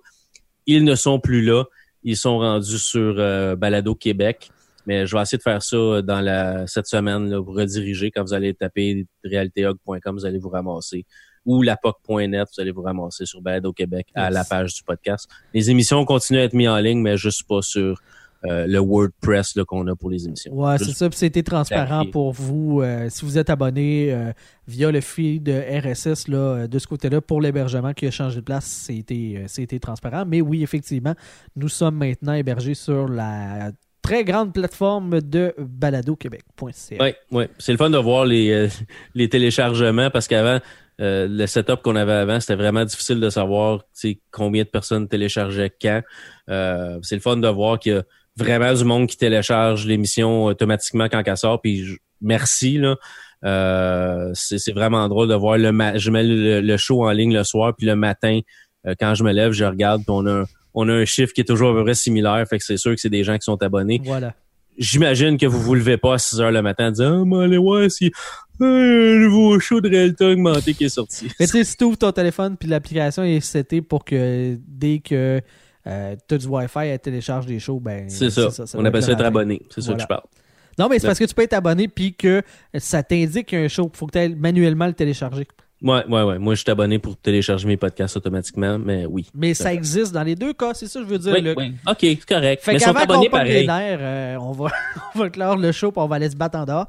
ils ne sont plus là. Ils sont rendus sur euh, Balado Québec. Mais je vais essayer de faire ça dans la cette semaine, là, vous rediriger. Quand vous allez taper réalitéhog.com, vous allez vous ramasser. Ou lapoc.net, vous allez vous ramasser sur Balado Québec à Yes. la page du podcast. Les émissions continuent à être mises en ligne, mais juste pas sur euh, le WordPress qu'on a pour les émissions. Ouais, c'est ça. Puis c'était transparent clarifier. pour vous. euh, si vous êtes abonné euh, via le feed RSS là, de ce côté-là pour l'hébergement qui a changé de place, c'était c'était transparent. Mais oui, effectivement, nous sommes maintenant hébergés sur la très grande plateforme de baladoquebec.ca. Oui, ouais. c'est le fun de voir les, *laughs* les téléchargements parce qu'avant, euh, le setup qu'on avait avant, c'était vraiment difficile de savoir combien de personnes téléchargeaient quand. Euh, c'est le fun de voir qu'il y a vraiment du monde qui télécharge l'émission automatiquement quand elle sort. Puis je- merci là. Euh, c'est vraiment drôle de voir le ma- je mets le, le show en ligne le soir puis le matin euh, quand je me lève je regarde puis on a un- on a un chiffre qui est toujours à peu près similaire fait que c'est sûr que c'est des gens qui sont abonnés Voilà. j'imagine que vous vous levez pas à 6 heures le matin en disant Ah, mais allez voir si euh, un nouveau show de réalité augmentée qui est sorti. Mais tu sais, si tu ouvres ton téléphone puis l'application est setée pour que dès que euh, tu as du Wi-Fi, elle télécharge des shows, ben. C'est ça. ça On appelle ça être abonné. C'est ça que je parle. Non, mais c'est parce que tu peux être abonné puis que ça t'indique qu'il y a un show. Il faut que tu ailles manuellement le télécharger. Ouais, ouais, ouais. Moi, je suis abonné pour télécharger mes podcasts automatiquement, mais oui. Mais ça existe dans les deux cas, c'est ça que je veux dire. Oui, Luc. oui. OK, c'est correct. Fait mais sont abonnés les pareil. nerfs, euh, on, va, *laughs* on va clore le show puis on va aller se battre en dehors.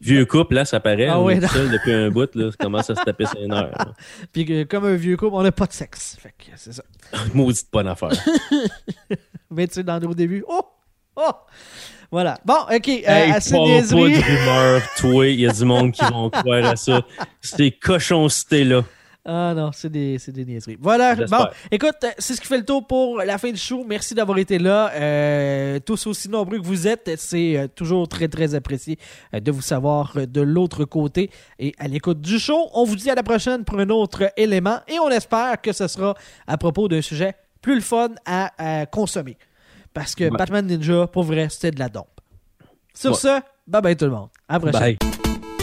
Vieux couple, là, ça paraît. Ah on est seul depuis un bout, là. Ça commence à se taper ses nerfs. *laughs* Puis que, comme un vieux couple, on n'a pas de sexe. Fait que c'est ça. *laughs* Maudite bonne affaire. *laughs* Mais tu sais, dans nos débuts, oh! Oh! Voilà. Bon, OK. euh, Hey, assez pas de rumeurs, toi. Il y a du monde qui vont croire à ça. Ces cochoncetés-là. Ah non, c'est des, c'est des niaiseries. Voilà. Bon, écoute, euh, c'est ce qui fait le tour pour la fin du show. Merci d'avoir été là. Euh, tous aussi nombreux que vous êtes, c'est euh, toujours très, très apprécié de vous savoir de l'autre côté et à l'écoute du show. On vous dit à la prochaine pour un autre élément et on espère que ce sera à propos d'un sujet plus le fun à, à consommer. Parce que Ouais. Batman Ninja, pour vrai, c'était de la dompe. Sur Ouais. ce, bye bye tout le monde. À la prochaine. Bye.